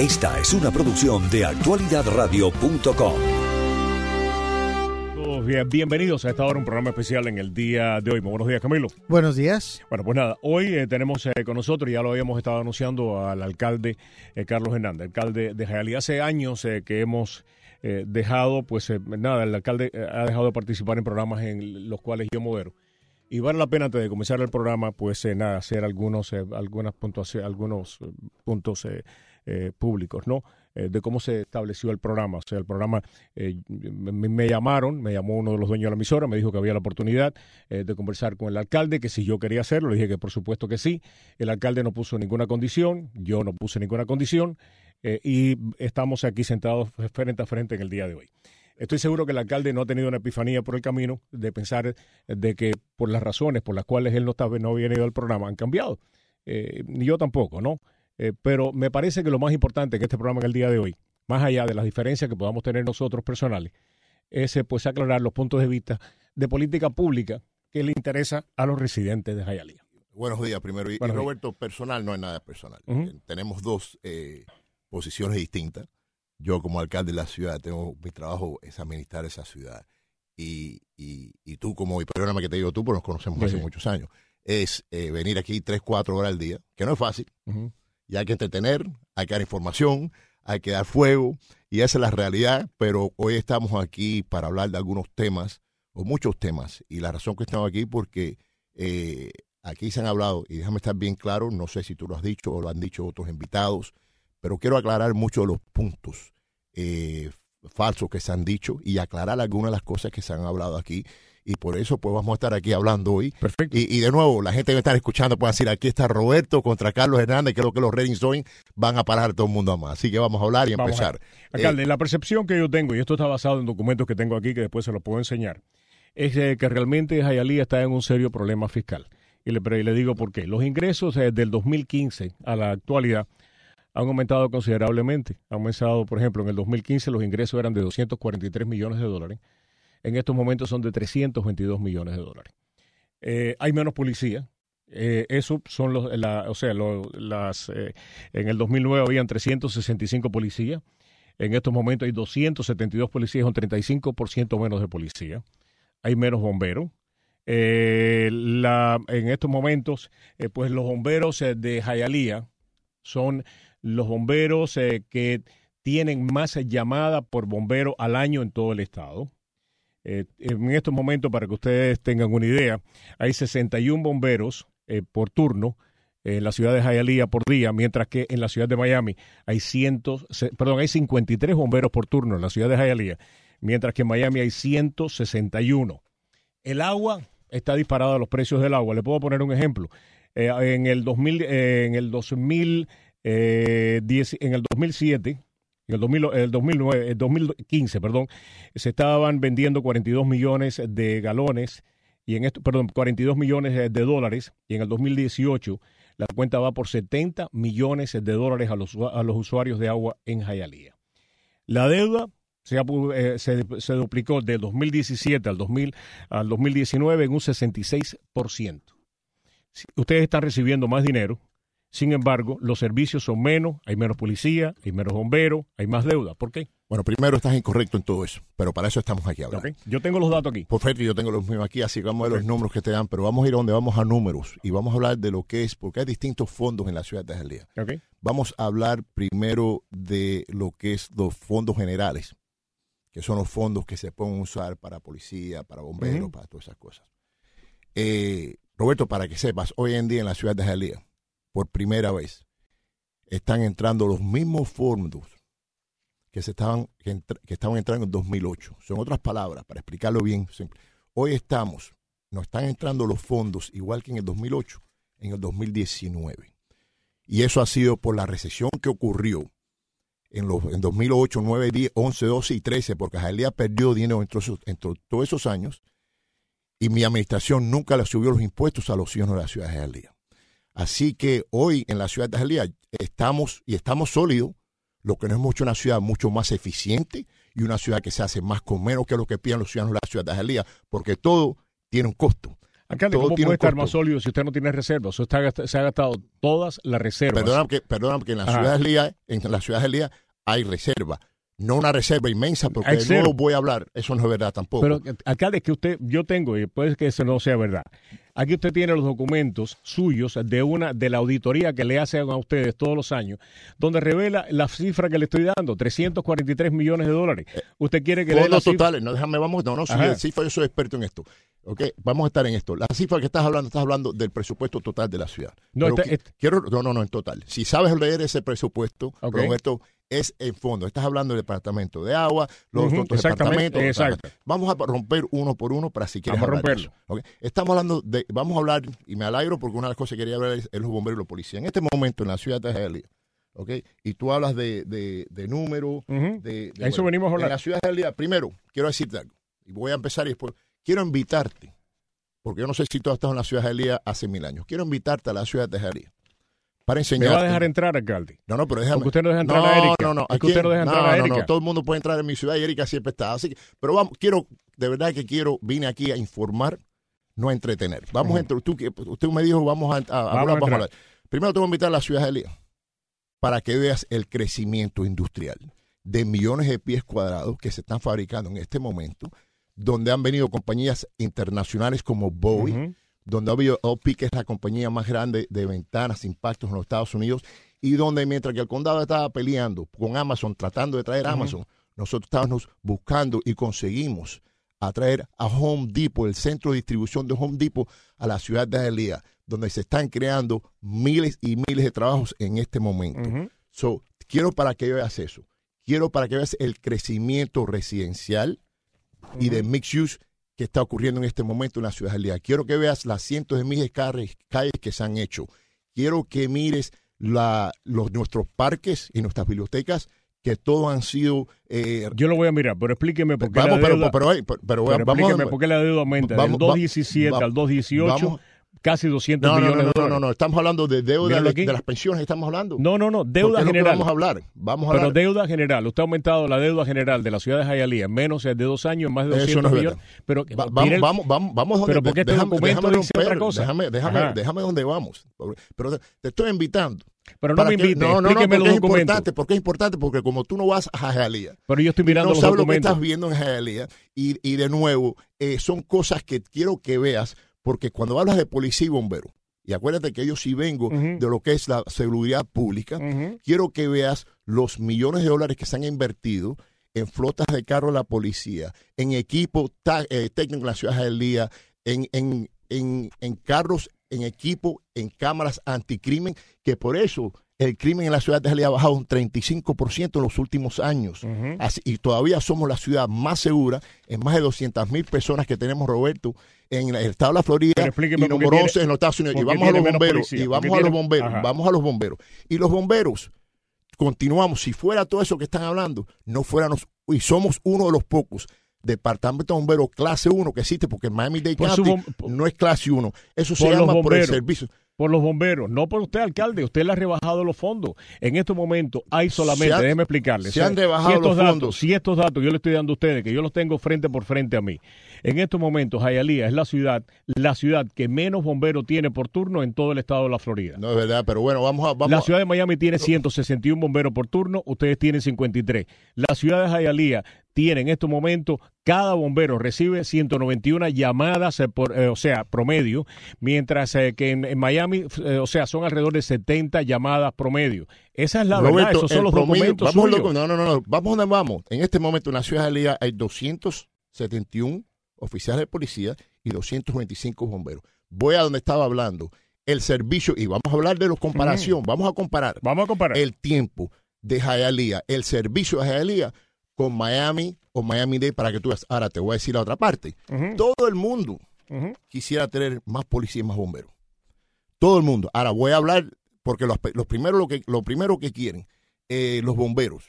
Esta es una producción de actualidadradio.com. Bien, bienvenidos a esta hora, un programa especial en el día de hoy. Muy buenos días, Camilo. Buenos días. Bueno, pues nada, hoy eh, tenemos eh, con nosotros, ya lo habíamos estado anunciando, al alcalde eh, Carlos Hernández, alcalde de Jayalía. Hace años que hemos dejado, pues nada, el alcalde ha dejado de participar en programas en los cuales yo modero. Y vale la pena antes de comenzar el programa, pues nada, hacer algunos, algunas puntuaciones, algunos puntos públicos, ¿no? Eh, de cómo se estableció el programa. O sea, el programa, eh, me, llamaron, me llamó uno de los dueños de la emisora, me dijo que había la oportunidad eh, de conversar con el alcalde, que si yo quería hacerlo, le dije que por supuesto que sí. El alcalde no puso ninguna condición, yo no puse ninguna condición, y estamos aquí sentados frente a frente en el día de hoy. Estoy seguro que el alcalde no ha tenido una epifanía por el camino de pensar de que por las razones por las cuales él no, no había venido al programa han cambiado. ni yo tampoco, ¿no? Eh, pero me parece que lo más importante que este programa en el día de hoy, más allá de las diferencias que podamos tener nosotros personales, es eh, pues aclarar los puntos de vista de política pública que le interesa a los residentes de Jayalía. Buenos días, primero. Y, Roberto, personal no es nada personal. Eh, tenemos dos posiciones distintas. Yo como alcalde de la ciudad, tengo mi trabajo es administrar esa ciudad. Y, y, tú como, y perdóname que te digo tú, porque nos conocemos hace muchos años, es venir aquí tres, cuatro horas al día, que no es fácil y hay que entretener, hay que dar información, hay que dar fuego, y esa es la realidad, pero hoy estamos aquí para hablar de algunos temas, o muchos temas, y la razón que estamos aquí porque eh, aquí se han hablado, y déjame estar bien claro, no sé si tú lo has dicho o lo han dicho otros invitados, pero quiero aclarar muchos de los puntos eh, falsos que se han dicho y aclarar algunas de las cosas que se han hablado aquí y por eso pues vamos a estar aquí hablando hoy. Perfecto. Y, de nuevo, la gente que está escuchando puede decir, aquí está Roberto contra Carlos Hernández, creo que los ratings hoy van a parar todo el mundo a más. Así que vamos a hablar y empezar. Alcalde, eh, la percepción que yo tengo, y esto está basado en documentos que tengo aquí que después se los puedo enseñar, es eh, que realmente Jayalía está en un serio problema fiscal. Y le, le digo por qué. Los ingresos desde del 2015 a la actualidad han aumentado considerablemente. Han aumentado, por ejemplo, en el 2015 los ingresos eran de 243 millones de dólares en estos momentos son de 322 millones de dólares. Eh, hay menos policía. Eh, eso son los, o sea, las, eh, en el 2009 habían 365 policías. En estos momentos hay 272 policías, un 35% menos de policía. Hay menos bomberos. La, en estos momentos, pues los bomberos de Jayalía son los bomberos que tienen más llamada por bombero al año en todo el estado. Eh, en estos momentos, para que ustedes tengan una idea, hay 61 bomberos eh, por turno en la ciudad de Hialeah por día, mientras que en la ciudad de Miami hay cientos, perdón, hay 53 bomberos por turno en la ciudad de Hialeah, mientras que en Miami hay 161. El agua está disparada los precios del agua. Le puedo poner un ejemplo. Eh, en el 2000, en el 2010, en el 2007 en el, 2009, el 2015, perdón, se estaban vendiendo 42 millones de galones y en esto, perdón, 42 millones de dólares y en el 2018 la cuenta va por 70 millones de dólares a los, usuarios de agua en Jayalía. La deuda se, eh, se, se, duplicó del 2017 al, 2000, al 2019 en un 66%. ustedes están recibiendo más dinero, sin embargo, los servicios son menos, hay menos policía, hay menos bomberos, hay más deuda. ¿Por qué? Bueno, primero estás incorrecto en todo eso, pero para eso estamos aquí ahora. Yo tengo los datos aquí. Perfecto, yo tengo los mismos aquí, así que vamos a ver los números que te dan, pero vamos a ir a donde vamos a números y vamos a hablar de lo que es, porque hay distintos fondos en la ciudad de Jalía. Okay. Vamos a hablar primero de lo que es los fondos generales, que son los fondos que se pueden usar para policía, para bomberos, para todas esas cosas. Eh, Roberto, para que sepas, hoy en día en la ciudad de Jalía, por primera vez, están entrando los mismos fondos que, se estaban, que, estaban entrando en 2008. Son otras palabras, para explicarlo bien. Hoy estamos, nos están entrando los fondos igual que en el 2008, en el 2019. Y eso ha sido por la recesión que ocurrió en, los, en 2008, 9, 10, 11, 12 y 13, porque Jalía perdió dinero entre, todos esos años y mi administración nunca le subió los impuestos a los ciudadanos de la ciudad de Jalía. Así que hoy en la ciudad de Jalía estamos y estamos sólidos, lo que no es mucho una ciudad mucho más eficiente y una ciudad que se hace más con menos que lo que piden los ciudadanos de la ciudad de Jalía, porque todo tiene un costo. Alcalde, ¿cómo puede estar costo. más sólido si usted no tiene reservas? Usted se ha gastado todas las reservas. Perdóname que, perdóname que en la ciudad de Lía, en la ciudad de Lía hay reserva. No una reserva inmensa, porque no lo voy a hablar. Eso no es verdad tampoco. Pero, eh, alcalde, es que usted, yo tengo, y puede que eso no sea verdad. Aquí usted tiene los documentos suyos de una de la auditoría que le hacen a ustedes todos los años, donde revela la cifra que le estoy dando, 343 millones de dólares. Usted quiere que le cifra. totales, no déjame, vamos, no, no, cifra, yo soy experto en esto. Vamos a estar en esto. La cifra que estás hablando, estás hablando del presupuesto total de la ciudad. No, está- está- quiero, no, no, no, en total. Si sabes leer ese presupuesto, Ok. Roberto, es en fondo. Estás hablando del departamento de agua, los otros exactamente, departamentos. exacto. Vamos a romper uno por uno para si quieres Vamos a romperlo. Estamos hablando de, vamos a hablar, y me alegro porque una de las cosas que quería hablar es, los bomberos y la policía. En este momento, en la ciudad de Hialeah, y tú hablas de, de, de números, Ujú. de, de- Eso venimos a hablar. En la ciudad de Hialeah, primero, quiero decirte algo, y voy a empezar y después, quiero invitarte, porque yo no sé si tú has estado en la ciudad de Hialeah hace mil años, quiero invitarte a la ciudad de Hialeah para Me va a dejar entrar, alcalde. No, no, pero déjame. Porque usted no deja entrar no, a Erika. No, no, usted no deja entrar a no, Erika. No, todo el mundo puede entrar en mi ciudad y Erika siempre está. Así que, pero vamos, quiero, de verdad que quiero, vine aquí a informar, no a entretener. Vamos a entrar, tú, usted me dijo, vamos a, a- Vamos hablar, a vamos a entrar. hablar. Primero te voy a invitar a la ciudad de Elías para que veas el crecimiento industrial de millones de pies cuadrados que se están fabricando en este momento, donde han venido compañías internacionales como Boeing. Donde ha habido OP, que es la compañía más grande de ventanas, impactos en los Estados Unidos, y donde mientras que el condado estaba peleando con Amazon, tratando de traer Ujú. Amazon, nosotros estábamos buscando y conseguimos atraer a Home Depot, el centro de distribución de Home Depot, a la ciudad de Hialeah, donde se están creando miles y miles de trabajos en este momento. So, quiero para que veas eso. Quiero para que veas el crecimiento residencial y de mixed use que está ocurriendo en este momento en la ciudad de Hialeah. Quiero que veas las cientos de miles de calles, calles que se han hecho. Quiero que mires la, los, nuestros parques y nuestras bibliotecas que todos han sido... eh, Yo lo voy a mirar, pero explíqueme por qué vamos, la pero, deuda, pero, pero, pero, pero vamos explíqueme por qué la deuda aumenta vamos- del va- 2.17 va- al 2.18, vamos- casi 200 No, no, millones no, de no, dólares. no, no, estamos hablando de deuda de, de las pensiones, estamos hablando. No, no, no, Porque deuda general. Vamos a hablar, vamos a Pero hablar. deuda general, usted ha aumentado la deuda general de la ciudad de Hialeah en menos de dos años, en más de Eso 200 no es millones. Pero Va- vamos, el- vamos, vamos, vamos Pero ¿por qué este déjame, documento déjame dice otra cosa? Déjame, déjame, déjame donde vamos. Pero te, estoy invitando. pero no me que- invite, no, no, no, porque los es documentos. importante, porque es importante, porque como tú no vas a Hialeah, Pero yo estoy mirando no los sabes lo que estás viendo en Hialeah, y, y de nuevo, eh, son cosas que quiero que veas, porque cuando hablas de policía y bombero, y acuérdate que yo sí vengo de lo que es la seguridad pública, quiero que veas los millones de dólares que se han invertido en flotas de carro de la policía, en equipo eh, técnico en la ciudad de Hialeah, en, en, en, en carros, en equipo, en cámaras anticrimen, que por eso el crimen en la ciudad de Hialeah ha bajado un 35% en los últimos años. Así- y todavía somos la ciudad más segura en más de 200 mil personas que tenemos, Roberto, en el estado de la Florida y número tiene- 11 en los Estados Unidos. Y vamos a los tiene bomberos, policía, y vamos a los tiene- bomberos, Ajá. vamos a los bomberos. Y los bomberos, continuamos, si fuera todo eso que están hablando, no fuéramos, y somos uno de los pocos departamentos de bomberos clase 1 que existe, porque Miami-Dade County no es clase 1. Eso se llama por el servicio. Por los bomberos, no por usted, alcalde. Usted le ha rebajado los fondos. En estos momentos hay solamente, han- déjeme explicarle. se han rebajado si estos los datos, fondos. Si estos datos yo le estoy dando a ustedes, que yo los tengo frente por frente a mí. En estos momentos, Hialeah es la ciudad, la ciudad que menos bomberos tiene por turno en todo el estado de la Florida. No es verdad, pero bueno, vamos a... Vamos La ciudad de Miami tiene 161 bomberos por turno, ustedes tienen 53. La ciudad de Hialeah tiene en estos momentos, cada bombero recibe 191 llamadas, eh, por, eh, o sea, promedio, mientras eh, que en, en Miami, eh, o sea, son alrededor de 70 llamadas promedio. Esa es la verdad, Roberto, esos son los promedio- documentos vamos suyos. docu- No, no, no, vamos donde vamos. En este momento en la ciudad de Hialeah hay 271 oficiales de policía y 225 bomberos. Voy a donde estaba hablando. El servicio, y vamos a hablar de la comparación, vamos a comparar Vamos a comparar. el tiempo de Hialeah, el servicio de Hialeah con Miami o Miami-Dade para que tú veas. Ahora te voy a decir la otra parte. Todo el mundo quisiera tener más policías y más bomberos. Todo el mundo. Ahora voy a hablar, porque los, los lo que, lo primero que quieren eh, los bomberos,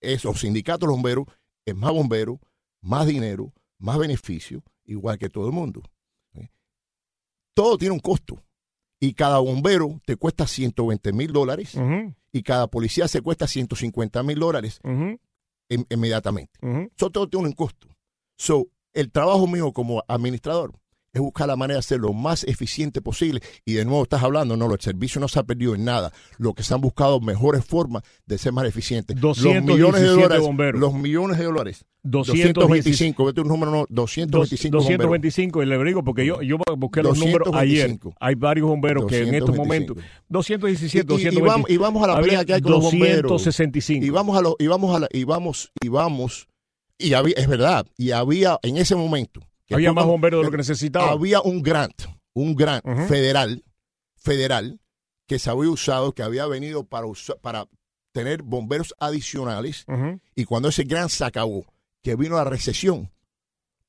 es, los sindicatos de los bomberos, es más bomberos, más dinero, más beneficio, igual que todo el mundo. ¿eh? Todo tiene un costo. Y cada bombero te cuesta 120 mil dólares y cada policía se cuesta 150 mil dólares in- inmediatamente. Eso todo tiene un costo. So, el trabajo mío como administrador es buscar la manera de ser lo más eficiente posible. Y de nuevo estás hablando, no, el servicio no se ha perdido en nada. Lo que se han buscado mejores formas de ser más eficientes. Los millones de dólares. Bomberos. Los millones de dólares. 225, vete un número, no, 225 225, y le digo porque yo, yo busqué los números ayer. Hay varios bomberos que en estos momentos 217, 225. Y, vamos, y vamos a la pelea que hay con los bomberos. 265. Y vamos a lo, y vamos a la, y vamos y vamos y había, es verdad, y había en ese momento había más bomberos de lo que necesitaba. Había un grant, un grant federal, federal, que se había usado, que había venido para, para tener bomberos adicionales. Y cuando ese grant se acabó, que vino la recesión,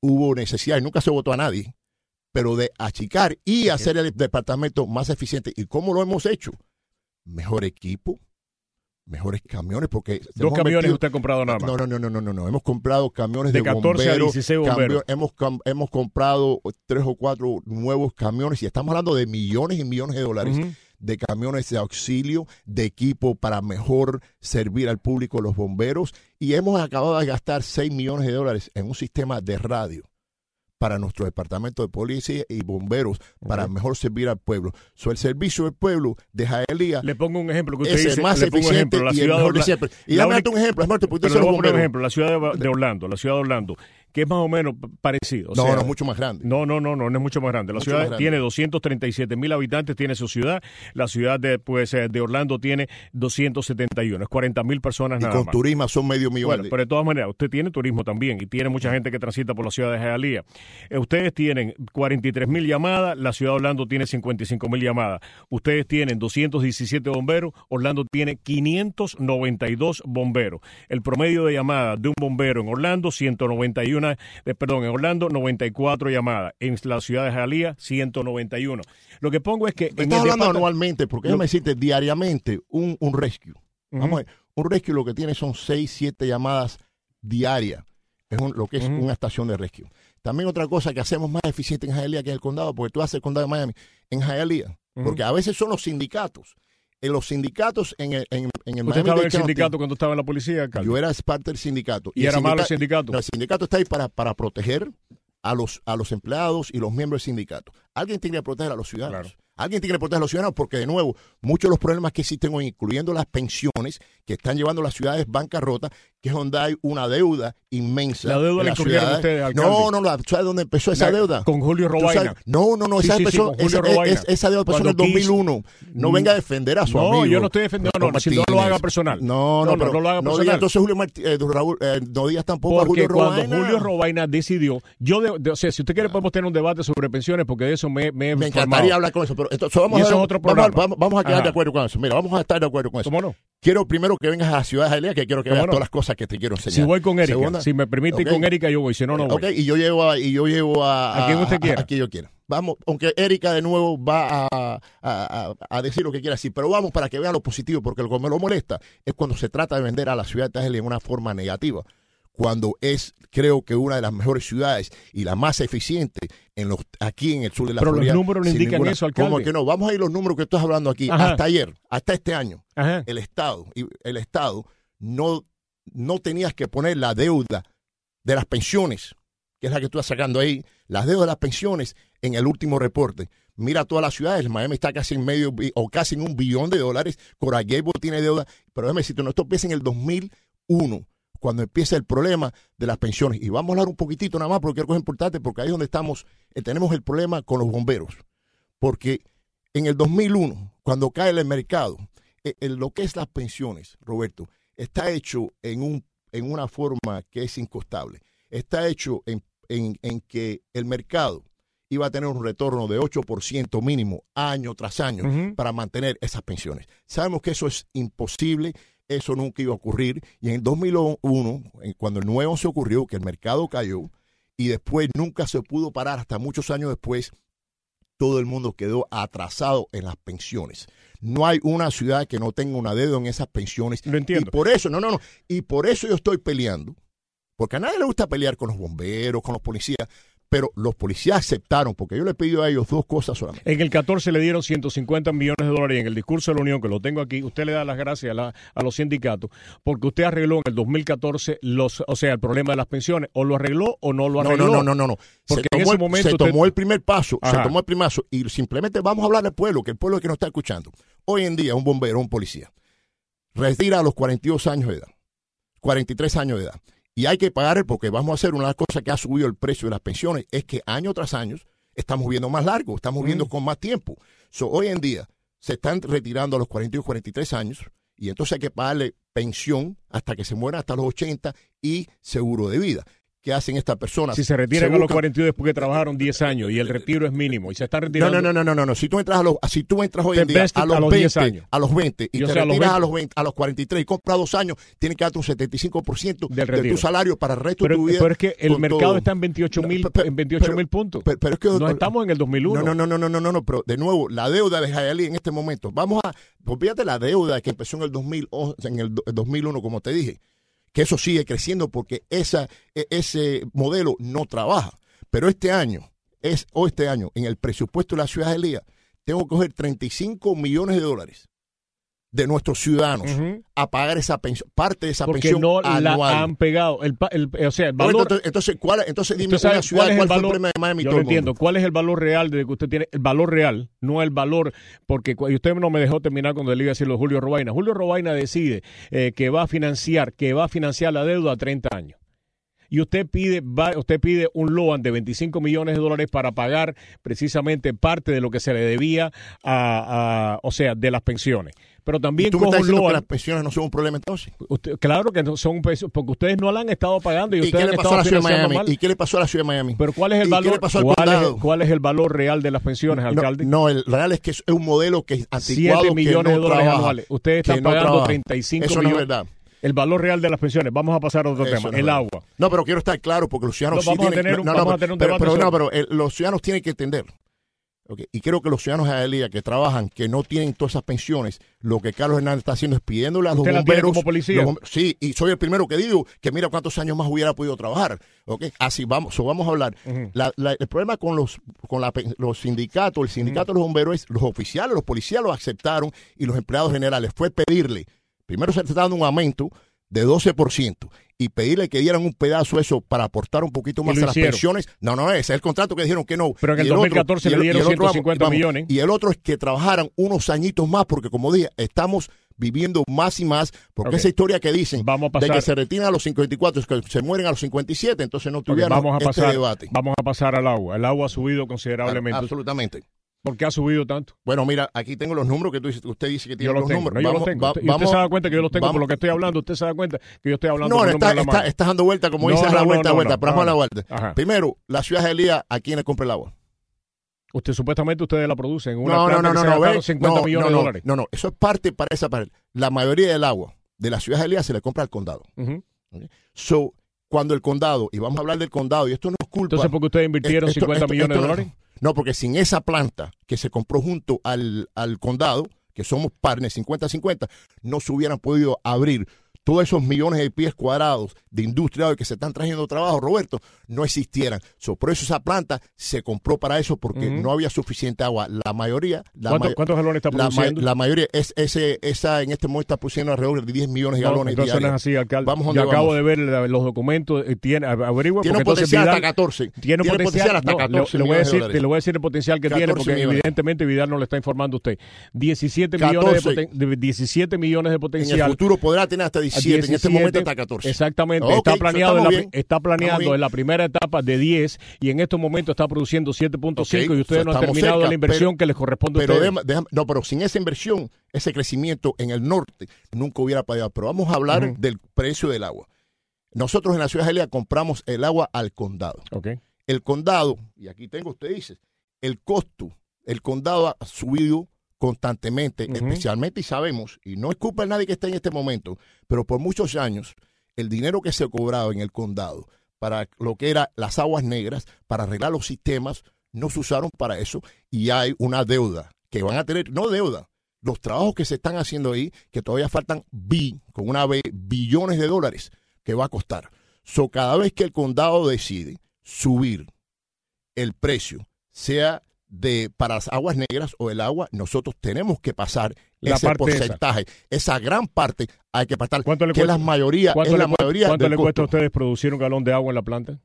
hubo necesidad, y nunca se votó a nadie, pero de achicar y hacer el departamento más eficiente. ¿Y cómo lo hemos hecho? Mejor equipo, mejores camiones porque dos camiones usted ha comprado nada más. no no no no no no. Hemos comprado camiones de, de 14 bomberos, a 16 bomberos hemos hemos comprado tres o cuatro nuevos camiones y estamos hablando de millones y millones de dólares de camiones de auxilio de equipo para mejor servir al público los bomberos y hemos acabado de gastar 6 millones de dólares en un sistema de radio para nuestro departamento de policía y bomberos para mejor servir al pueblo. So, el servicio del pueblo de Jaelía le pongo un ejemplo que usted es dice, el más eficiente la y el mejor de siempre. Y dame un ejemplo, es porque usted un ejemplo, la ciudad de Orlando, la ciudad de Orlando que es más o menos parecido. no, no, es mucho más grande. No, no, no, no, es mucho más grande. La ciudad tiene 237 mil habitantes, tiene su ciudad. La ciudad de, pues, eh, de Orlando tiene 271, es 40 mil personas y nada con turismo son medio millón. Bueno, pero de todas maneras, usted tiene turismo también y tiene mucha gente que transita por la ciudad de Jalía. Eh, ustedes tienen 43 mil llamadas, la ciudad de Orlando tiene 55 mil llamadas. Ustedes tienen 217 bomberos, Orlando tiene 592 bomberos. El promedio de llamadas de un bombero en Orlando, 191 eh, perdón, en Orlando 94 llamadas, en la ciudad de Jalía 191. Lo que pongo es que... Estás hablando anualmente, porque déjame decirte, diariamente un, un rescue. Vamos a ver, un rescue lo que tiene son 6, 7 llamadas diarias. Es lo que es una estación de rescue. También otra cosa que hacemos más eficiente en Hialeah que en el condado, porque tú haces el condado de Miami, en Hialeah, porque a veces son los sindicatos en los sindicatos en el, en, en el ¿Usted estaba en el sindicato cuando estaba en la policía, Yo era parte del sindicato. ¿Y, era malo el sindicato? el sindicato está ahí para, para proteger a los, a los empleados y los miembros del sindicato. Alguien tiene que proteger a los ciudadanos. Alguien tiene que proteger a los ciudadanos porque, de nuevo, muchos de los problemas que existen hoy, incluyendo las pensiones que están llevando a las ciudades bancarrota, que es donde hay una deuda inmensa. La deuda la incluyeron ustedes, alcalde. No, no, ¿sabes dónde empezó esa deuda? Con Julio Robaina. No, no, no, esa, empezó, esa, deuda empezó en el 2001. No venga a defender a su amigo. No, yo no estoy defendiendo, no, si no lo haga personal. No, no, pero no lo haga personal. No entonces Julio eh, Raúl, eh, no digas tampoco a Julio Robaina. cuando Julio Robaina decidió, yo, de, o sea, si usted quiere podemos tener un debate sobre pensiones porque de eso me, me, me encantaría hablar con eso, pero esto, vamos, a, otro vamos, vamos, vamos, a quedar de acuerdo con eso. Mira, vamos a estar de acuerdo con eso. ¿Cómo no? Quiero primero que vengas a la ciudad de Jalea, que quiero que veas todas las cosas que te quiero enseñar. Si voy con Erika, si me permite ir con Erika, yo voy, si no, no voy. Ok, y yo llevo a, y yo llevo a, a, quien usted quiera. A, quien yo quiera. Vamos, aunque Erika de nuevo va a, a, decir lo que quiera decir, pero vamos para que vean lo positivo, porque lo que me lo molesta es cuando se trata de vender a la ciudad de Tajeli en una forma negativa cuando es, creo que una de las mejores ciudades y la más eficiente en los aquí en el sur de la Pero Florida. los números no indican eso, alcalde. ¿Cómo que no? Vamos a ir los números que estás hablando aquí. Hasta ayer, hasta este año, el Estado, el Estado no, no tenías que poner la deuda de las pensiones, que es la que tú estás sacando ahí, las deudas de las pensiones en el último reporte. Mira todas las ciudades, Miami está casi en medio o casi en un billón de dólares, Coral Gable tiene deuda, pero déjame decirte, no, esto empieza en el 2001 cuando empieza el problema de las pensiones. Y vamos a hablar un poquitito nada más, porque que es importante, porque ahí es donde estamos, eh, tenemos el problema con los bomberos. Porque en el 2001, cuando cae el mercado, eh, lo que es las pensiones, Roberto, está hecho en, un, en una forma que es incostable. Está hecho en, en que el mercado iba a tener un retorno de 8% mínimo año tras año para mantener esas pensiones. Sabemos que eso es imposible eso nunca iba a ocurrir. Y en el 2001, cuando el nuevo se ocurrió, que el mercado cayó, y después nunca se pudo parar hasta muchos años después, todo el mundo quedó atrasado en las pensiones. No hay una ciudad que no tenga una deuda en esas pensiones. Lo entiendo. Y por eso, no, no, no. Y por eso yo estoy peleando. Porque a nadie le gusta pelear con los bomberos, con los policías. Pero los policías aceptaron, porque yo le pedido a ellos dos cosas solamente. En el 14 le dieron 150 millones de dólares y en el discurso de la Unión, que lo tengo aquí, usted le da las gracias a, los sindicatos, porque usted arregló en el 2014 los, o sea, el problema de las pensiones, o lo arregló o no lo arregló. No, no, no, no, no. Porque se tomó, en ese momento se tomó el primer paso, se tomó el primer paso y simplemente vamos a hablar del pueblo, que el pueblo que nos está escuchando. Hoy en día un bombero, un policía, retira a los 42 años de edad, 43 años de edad y hay que pagar porque vamos a hacer una cosa que ha subido el precio de las pensiones, es que año tras año estamos viendo más largo, estamos viendo mm. con más tiempo. So, hoy en día se están retirando a los 42, 43 años y entonces hay que pagarle pensión hasta que se muera hasta los 80 y seguro de vida que hacen estas personas. Si se retiran a los 42 después que trabajaron 10 años y el retiro es mínimo y se están retirando. No, no, no, no, no, Si tú entras a los, si tú entras hoy en día a los, 20, años. a los 20 y te retiras a los, 20, a los 43 y compras dos años, tienes que darte un 75% del de tu salario para el resto de tu vida. Pero es que el mercado está en 28 mil en 28 mil puntos. Pero, es que no estamos en el 2001. No, no, no, no, no, no, no, pero de nuevo, la deuda de Jayalí en este momento. Vamos a, fíjate la deuda que empezó en el 2011, en el 2001, como te dije que eso sigue creciendo porque e, ese modelo no trabaja. Pero este año, es, o este año, en el presupuesto de la ciudad de Lía, tengo que coger 35 millones de dólares de nuestros ciudadanos a pagar esa pensión, parte de esa Porque pensión no la han pegado. El, o sea, el valor, entonces, ¿cuál, entonces dime una ciudad, cuál, es el valor, de Miami. Yo lo entiendo. ¿Cuál es el valor real de que usted tiene? El valor real, no el valor, porque y usted no me dejó terminar cuando le iba a decir lo de Julio Robaina. Julio Robaina decide eh, que va a financiar, que va a financiar la deuda a 30 años y usted pide, va, usted pide un loan de 25 millones de dólares para pagar precisamente parte de lo que se le debía a, o sea, de las pensiones. Pero también ¿Tú me que las pensiones no son un problema entonces? claro que no son un porque ustedes no la han estado pagando y, ustedes qué le pasó a la ciudad de Miami? ¿Y qué le pasó a la ciudad de Miami? Pero ¿cuál es el valor? ¿cuál, es, ¿Cuál es el valor real de las pensiones, alcalde? No, el real es que es un modelo que es anticuado 7 millones de dólares anuales. Ustedes están pagando 35 Eso millones. No es verdad. El valor real de las pensiones. Vamos a pasar a otro tema. el agua. No, pero quiero estar claro porque los ciudadanos no, vamos a tener, no, vamos a tener un pero, pero, no, pero los ciudadanos tienen que entender. Y creo que los ciudadanos de Adelía que trabajan, que no tienen todas esas pensiones, lo que Carlos Hernández está haciendo es pidiéndole a los bomberos. como policía? sí, y soy el primero que digo que mira cuántos años más hubiera podido trabajar. ¿okay? Así vamos, vamos a hablar. el problema con los con los sindicatos, el sindicato de los bomberos es los oficiales, los policías lo aceptaron y los empleados generales fue pedirle, primero se está dando un aumento de 12% y pedirle que dieran un pedazo de eso para aportar un poquito más a las pensiones. No, no, ese es el contrato que dijeron que no. Pero en el, 2014 le dieron 150 millones. Y el otro es que trabajaran unos añitos más, porque como dije, estamos viviendo más y más, porque esa historia que dicen de que se retiran a los 54, que se mueren a los 57, entonces no tuvieron vamos a este pasar, debate. Vamos a pasar al agua. El agua ha subido considerablemente. absolutamente. ¿Por qué ha subido tanto? Bueno, mira, aquí tengo los números que tú usted dice que tiene los, números. yo los tengo. usted, se da cuenta que yo los tengo por lo que estoy hablando. Usted se da cuenta que yo estoy hablando No, está, está, estás dando vuelta, como dices, la vuelta, vuelta. pero vamos a la vuelta. Primero, la ciudad de Elías, ¿a quién le compra el agua? Usted supuestamente ustedes la producen. Una no, no, no, no, no, 50 millones de dólares. No, no, eso es parte para esa parte. La mayoría del agua de la ciudad de Elías se le compra al condado. So, cuando el condado, y vamos a hablar del condado, y esto no es culpa. Entonces, ¿por qué ustedes invirtieron 50 millones de dólares? No, porque sin esa planta que se compró junto al, al condado, que somos partners 50-50, no se hubieran podido abrir todos esos millones de pies cuadrados de industria que se están trayendo trabajo, Roberto, no existieran. por eso esa planta se compró para eso, porque no había suficiente agua. La mayoría... La ¿Cuántos galones está produciendo? La, mayoría, es, ese, esa en este momento está produciendo alrededor de 10 millones de galones entonces no es así, alcalde. Vamos Yo acabo de ver los documentos, eh, tiene, averigua, tiene un potencial hasta 14. Tiene un potencial, hasta 14 le, voy a decir, Te lo voy a decir el potencial que tiene, porque evidentemente Vidal no le está informando a usted. 17 millones de, 17 millones de potencial. En el futuro podrá tener hasta 17, en este momento hasta 14. Exactamente, está planeado, en la, está planeando en la primera etapa de 10 y en estos momentos está produciendo 7.5 y ustedes no han terminado la inversión que les corresponde pero a ustedes. no, pero sin esa inversión, ese crecimiento en el norte nunca hubiera pagado. Pero vamos a hablar del precio del agua. Nosotros en la ciudad de Jalea compramos el agua al condado. El condado, y aquí tengo, usted dice, el costo, el condado ha subido constantemente, especialmente, y sabemos, y no es culpa de nadie que esté en este momento, pero por muchos años, el dinero que se cobraba en el condado para lo que era las aguas negras, para arreglar los sistemas, no se usaron para eso y hay una deuda que van a tener, no deuda, los trabajos que se están haciendo ahí, que todavía faltan bi, con una B, billones de dólares que va a costar. So, cada vez que el condado decide subir el precio sea de para las aguas negras o el agua, nosotros tenemos que pasar La ese esa. porcentaje. Esa. gran parte hay que pasar. ¿Cuánto le que cuesta- la mayoría, ¿Cuánto, es le, la cu- mayoría cuánto del le cuesta a ustedes producir un galón de agua en la planta?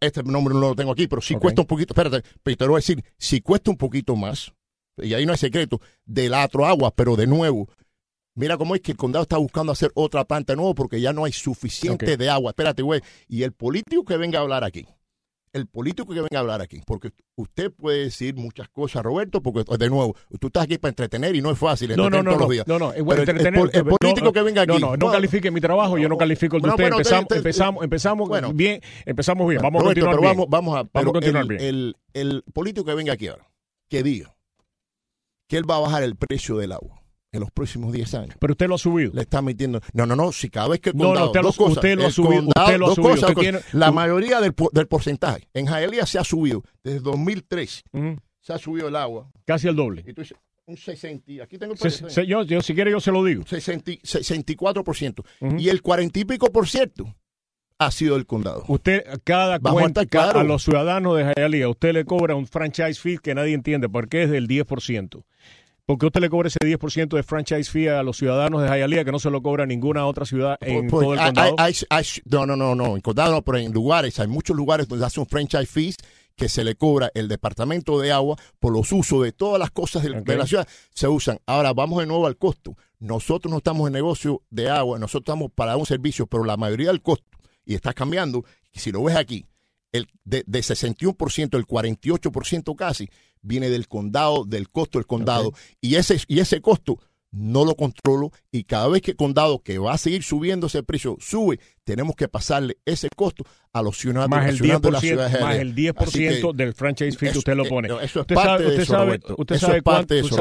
Este nombre no lo tengo aquí, pero si cuesta un poquito, espérate, pero te lo voy a decir, si cuesta un poquito más, y ahí no hay secreto, de la otro agua, pero de nuevo, mira cómo es que el condado está buscando hacer otra planta de nuevo porque ya no hay suficiente de agua. Espérate, güey, y el político que venga a hablar aquí, el político que venga a hablar aquí, porque usted puede decir muchas cosas, Roberto, porque de nuevo, tú estás aquí para entretener y no es fácil no, entretener no, todos no, los días. no, no, es Pero bueno, el- el no, político que venga aquí, no, no no, califique mi trabajo, yo no califico el de usted. bueno, empezamos, empezamos, empezamos bueno. bien, empezamos bien. Vamos a continuar pero bien. vamos, vamos a, pero continuar el, bien. El político que venga aquí ahora, que diga que él va a bajar el precio del agua en los próximos 10 años. Pero usted lo ha subido. Le está metiendo. No, no, no. Si cada vez que el No, no, condado. usted lo- dos cosas, usted lo ha el subido, condado- usted lo ha subido, cosas, usted dos tiene- cosas. la mayoría del, del porcentaje en Jaelía se ha subido. Desde 2003 Ujú. se ha subido el agua. Casi el doble. Y tú dices, un 60. Aquí tengo el Se- se- yo, yo, si quiere, yo se lo digo. 60 64%. Ujú. Y el 40 y pico por ciento ha sido del condado. Usted, cada Bajo cuenta, claro. a los ciudadanos de Hialeah, usted le cobra un franchise fee que nadie entiende, porque es del 10%. ¿Por qué usted le cobra ese 10% de franchise fee a los ciudadanos de Hialeah que no se lo cobra ninguna otra ciudad en Pues, todo el condado? hay- hay- no, no, no, no, en condado no, pero en lugares, hay muchos lugares donde hace un franchise fees que se le cobra el departamento de agua por los usos de todas las cosas de la ciudad, se usan. Ahora vamos de nuevo al costo. Nosotros no estamos en negocio de agua, nosotros estamos para un servicio, pero la mayoría del costo, y está cambiando, y si lo ves aquí, el de, de 61%, el 48% casi, viene del condado, del costo del condado, y, ese, y ese costo no lo controlo y cada vez que el condado que va a seguir subiendo ese precio sube, tenemos que pasarle ese costo a los ciudadanos, más el los ciudadanos de la 10%, ciudad de más Hialeah. el 10% Así que del franchise fee que usted lo pone. eso es parte de eso, Roberto. usted sabe,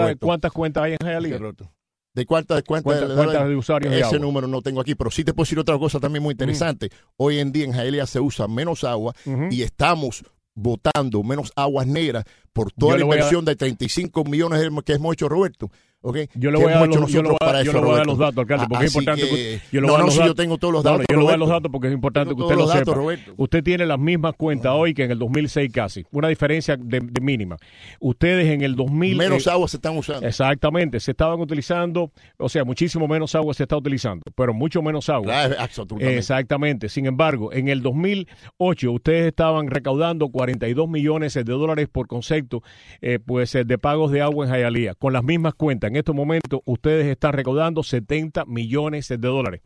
de cuántas cuentas hay en Hialeah. Roberto. ¿De cuántas ¿Cuántas- le cuántas de usuarios de Ese número no tengo aquí, pero sí te puedo decir otra cosa también muy interesante. Hoy en día en Jaelía se usa menos agua y estamos botando menos aguas negras por toda Yo la voy a- inversión de 35 millones que hemos hecho, Roberto. ¿Ok? Yo le voy a dar los, yo le voy nosotros a- para yo eso, le voy a dar Roberto. los datos, alcalde, porque es Así importante que, que- yo le voy no, a dar no, los si yo datos. tengo todos los No, no, datos, yo le voy a dar los datos porque es importante que usted lo los datos, sepa. Roberto. Usted tiene las mismas cuentas hoy que en el 2006 casi, una diferencia de, de mínima. Ustedes en el 2000 Menos eh, agua se están usando. Exactamente, se estaban utilizando, o sea, muchísimo menos agua se está utilizando, pero mucho menos agua. Claro, absolutamente. Exactamente. Sin embargo, en el 2008 ustedes estaban recaudando 42 millones de dólares por concepto eh, pues, eh, de pagos de agua en Hialeah. Con las mismas cuentas, en estos momentos ustedes están recaudando 70 millones de dólares.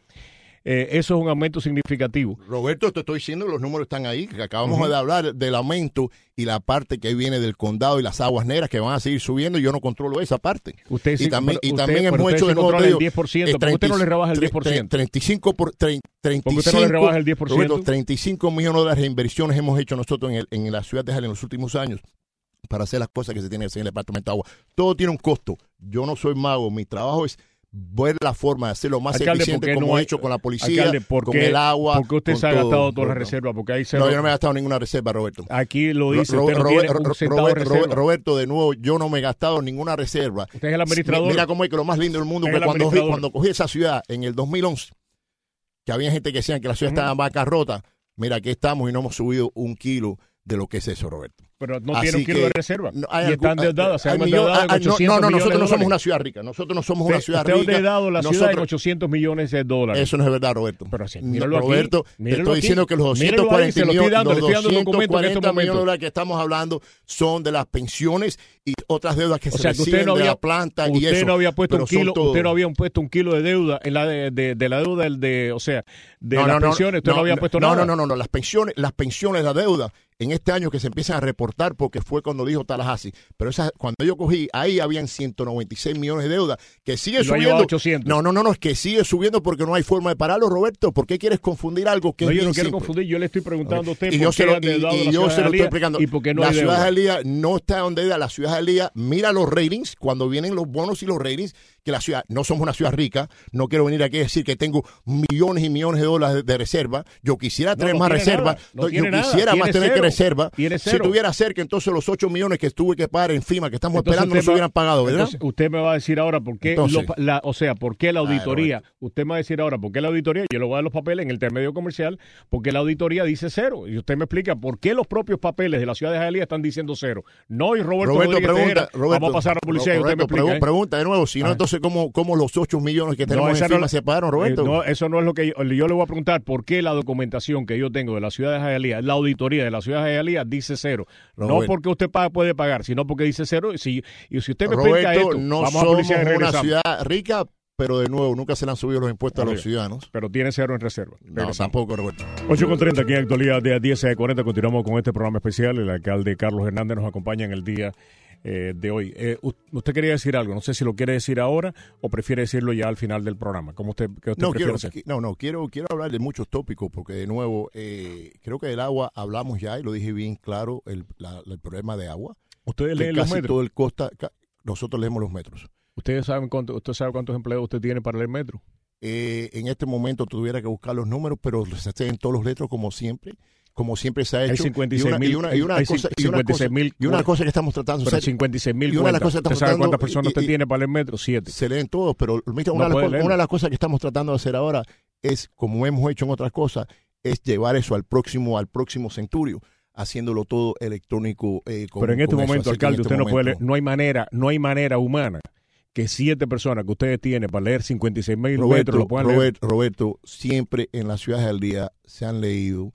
Eh, eso es un aumento significativo. Roberto, te estoy diciendo, los números están ahí, que acabamos de hablar del aumento y la parte que viene del condado y las aguas negras que van a seguir subiendo, yo no controlo esa parte. Usted y sí- también, y también pero usted sí de controla el digo, 10%, eh, ¿por qué usted no le rebaja el tre- 10%? 35 por tre- 35, usted no le rebaja el 10%? Roberto, 35 millones de dólares de inversiones hemos hecho nosotros en, el- en la ciudad de Jalisco en los últimos años para hacer las cosas que se tienen que hacer en el departamento de agua. Todo tiene un costo. Yo no soy mago, mi trabajo es ver la forma de hacerlo más Alcalde, eficiente ¿por qué como no he hecho con la policía, Alcalde, ¿por con qué- el agua. ¿Por qué usted se ha todo, gastado todas las Roberto. reservas? Porque ahí se No, lo- yo no me he gastado ninguna reserva, Roberto. Aquí lo dice, Ro- usted no Ro- tiene Ro- un centavo de Robert- reserva. Roberto, de nuevo, yo no me he gastado ninguna reserva. Usted es el administrador. Mira cómo es que lo más lindo del mundo, que cuando, cuando cogí esa ciudad en el 2011, que había gente que decían que la ciudad estaba en bancarrota, mira, aquí estamos y no hemos subido un kilo de lo que es eso, Roberto. Pero no Así tiene un kilo que de reserva. no, y están endeudadas. Se hay han endeudado en ah, ah, no, 800 no, nosotros de no somos dólares. una ciudad rica. Nosotros no somos una ciudad usted ha rica. la ciudad en Nosotros- 800 millones de dólares. Eso no es verdad, Roberto. Pero sí, míralo aquí, Roberto, te míralo estoy aquí. diciendo que los Míralo ahí, 240 se lo estoy millones, dando, los le estoy dando un documento en 240 este millones de dólares que estamos hablando son de las pensiones y otras deudas que O se sea, que usted reciben no de había, la planta y usted eso. no había puesto un kilo, todo- usted no había puesto un kilo de deuda en la de, de- de la deuda del de, o sea, de las pensiones, usted no, había puesto nada. No, no, no, no, las pensiones, las pensiones, la deuda, en este año que se empiezan a reportar porque fue cuando dijo Tallahassee, pero esa, cuando yo cogí, ahí habían 196 millones de deuda que sigue Y subiendo. a 800. No, no, no, no, es que sigue subiendo porque no hay forma de pararlo, Roberto. ¿Por qué quieres confundir algo que No, es yo no quiero simple? confundir, yo le estoy preguntando a usted y por yo qué se lo, y- yo se lo estoy explicando. y por qué no la ciudad de Hialeah no está donde. La ciudad de Hialeah, mira los ratings, cuando vienen los bonos y los ratings, que la ciudad, no somos una ciudad rica, no quiero venir aquí a decir que tengo millones y millones de dólares de, de reserva. Yo quisiera tener no más reserva, nada, no yo quisiera más tener que reserva. Si tuviera ser que entonces los 8 millones que tuve que pagar en FIMA, que estamos Entonces esperando, no se hubieran pagado, ¿verdad? Entonces, usted me va a decir ahora por qué, Entonces. lo- la, o sea, por qué la Ay, auditoría, usted me va a decir ahora por qué la auditoría, yo le voy a dar los papeles en el intermedio comercial, porque la auditoría dice cero. Y usted me explica por qué los propios papeles de la ciudad de Jalía están diciendo cero. No, y Roberto, Roberto Rodríguez pregunta, Tejera, Roberto, vamos a pasar a la policía y usted me Roberto, explica. pregu- ¿eh? pregunta de nuevo, si no, Ah. entonces, ¿cómo, ¿cómo los 8 millones que tenemos No, en FIMA se pagaron, Roberto? Eh, no, eso no es lo que yo, yo le voy a preguntar. ¿Por qué la documentación que yo tengo de la ciudad de Jayalía, la auditoría de la ciudad de Jayalía dice cero? No Roberto. porque usted pa- puede pagar, sino porque dice cero. Y si, y si usted me Roberto, esto, no vamos a somos y una ciudad rica, pero de nuevo, nunca se le han subido los impuestos a Oiga. los ciudadanos. Pero tiene cero en reserva. No, Regresamos. tampoco, Roberto. 8 con 30 aquí en actualidad de 10 a 40. Continuamos con este programa especial. El alcalde Carlos Hernández nos acompaña en el día eh, de hoy. Eh, usted quería decir algo, no sé si lo quiere decir ahora o prefiere decirlo ya al final del programa. ¿Cómo usted, qué usted No, quiero, hacer? no, no, quiero, quiero hablar de muchos tópicos porque de nuevo, eh, creo que del agua hablamos ya y lo dije bien claro, el, la- el problema de agua. Ustedes leen los metros. todo el costa, nosotros leemos los metros. ¿Ustedes saben cuánto, usted sabe cuántos empleados usted tiene para leer metro? Eh, en este momento tuviera que buscar los números, pero se hacen en todos los letras como siempre, como siempre se ha Hay hecho. 56 y una, mil- y una, y una hay cosa, y una 56 cosa- mil y una cuentas. cosa que estamos tratando, Pero o sea, 56 mil ¿Usted estamos sabe cuántas tratando- personas usted tiene para leer metro? Siete. se leen todos, pero mira, No una, de las cosas- leer. una de las cosas que estamos tratando de hacer ahora es, como hemos hecho en otras cosas, es llevar eso al próximo, al próximo centurio, haciéndolo todo electrónico. eh, con- Pero en este eso. momento, alcalde, este usted no puede leer, no hay manera, no hay manera humana que siete personas que ustedes tienen para leer 56 mil metros Roberto, lo puedan leer. Robert- Roberto, siempre en las ciudades del día se han leído.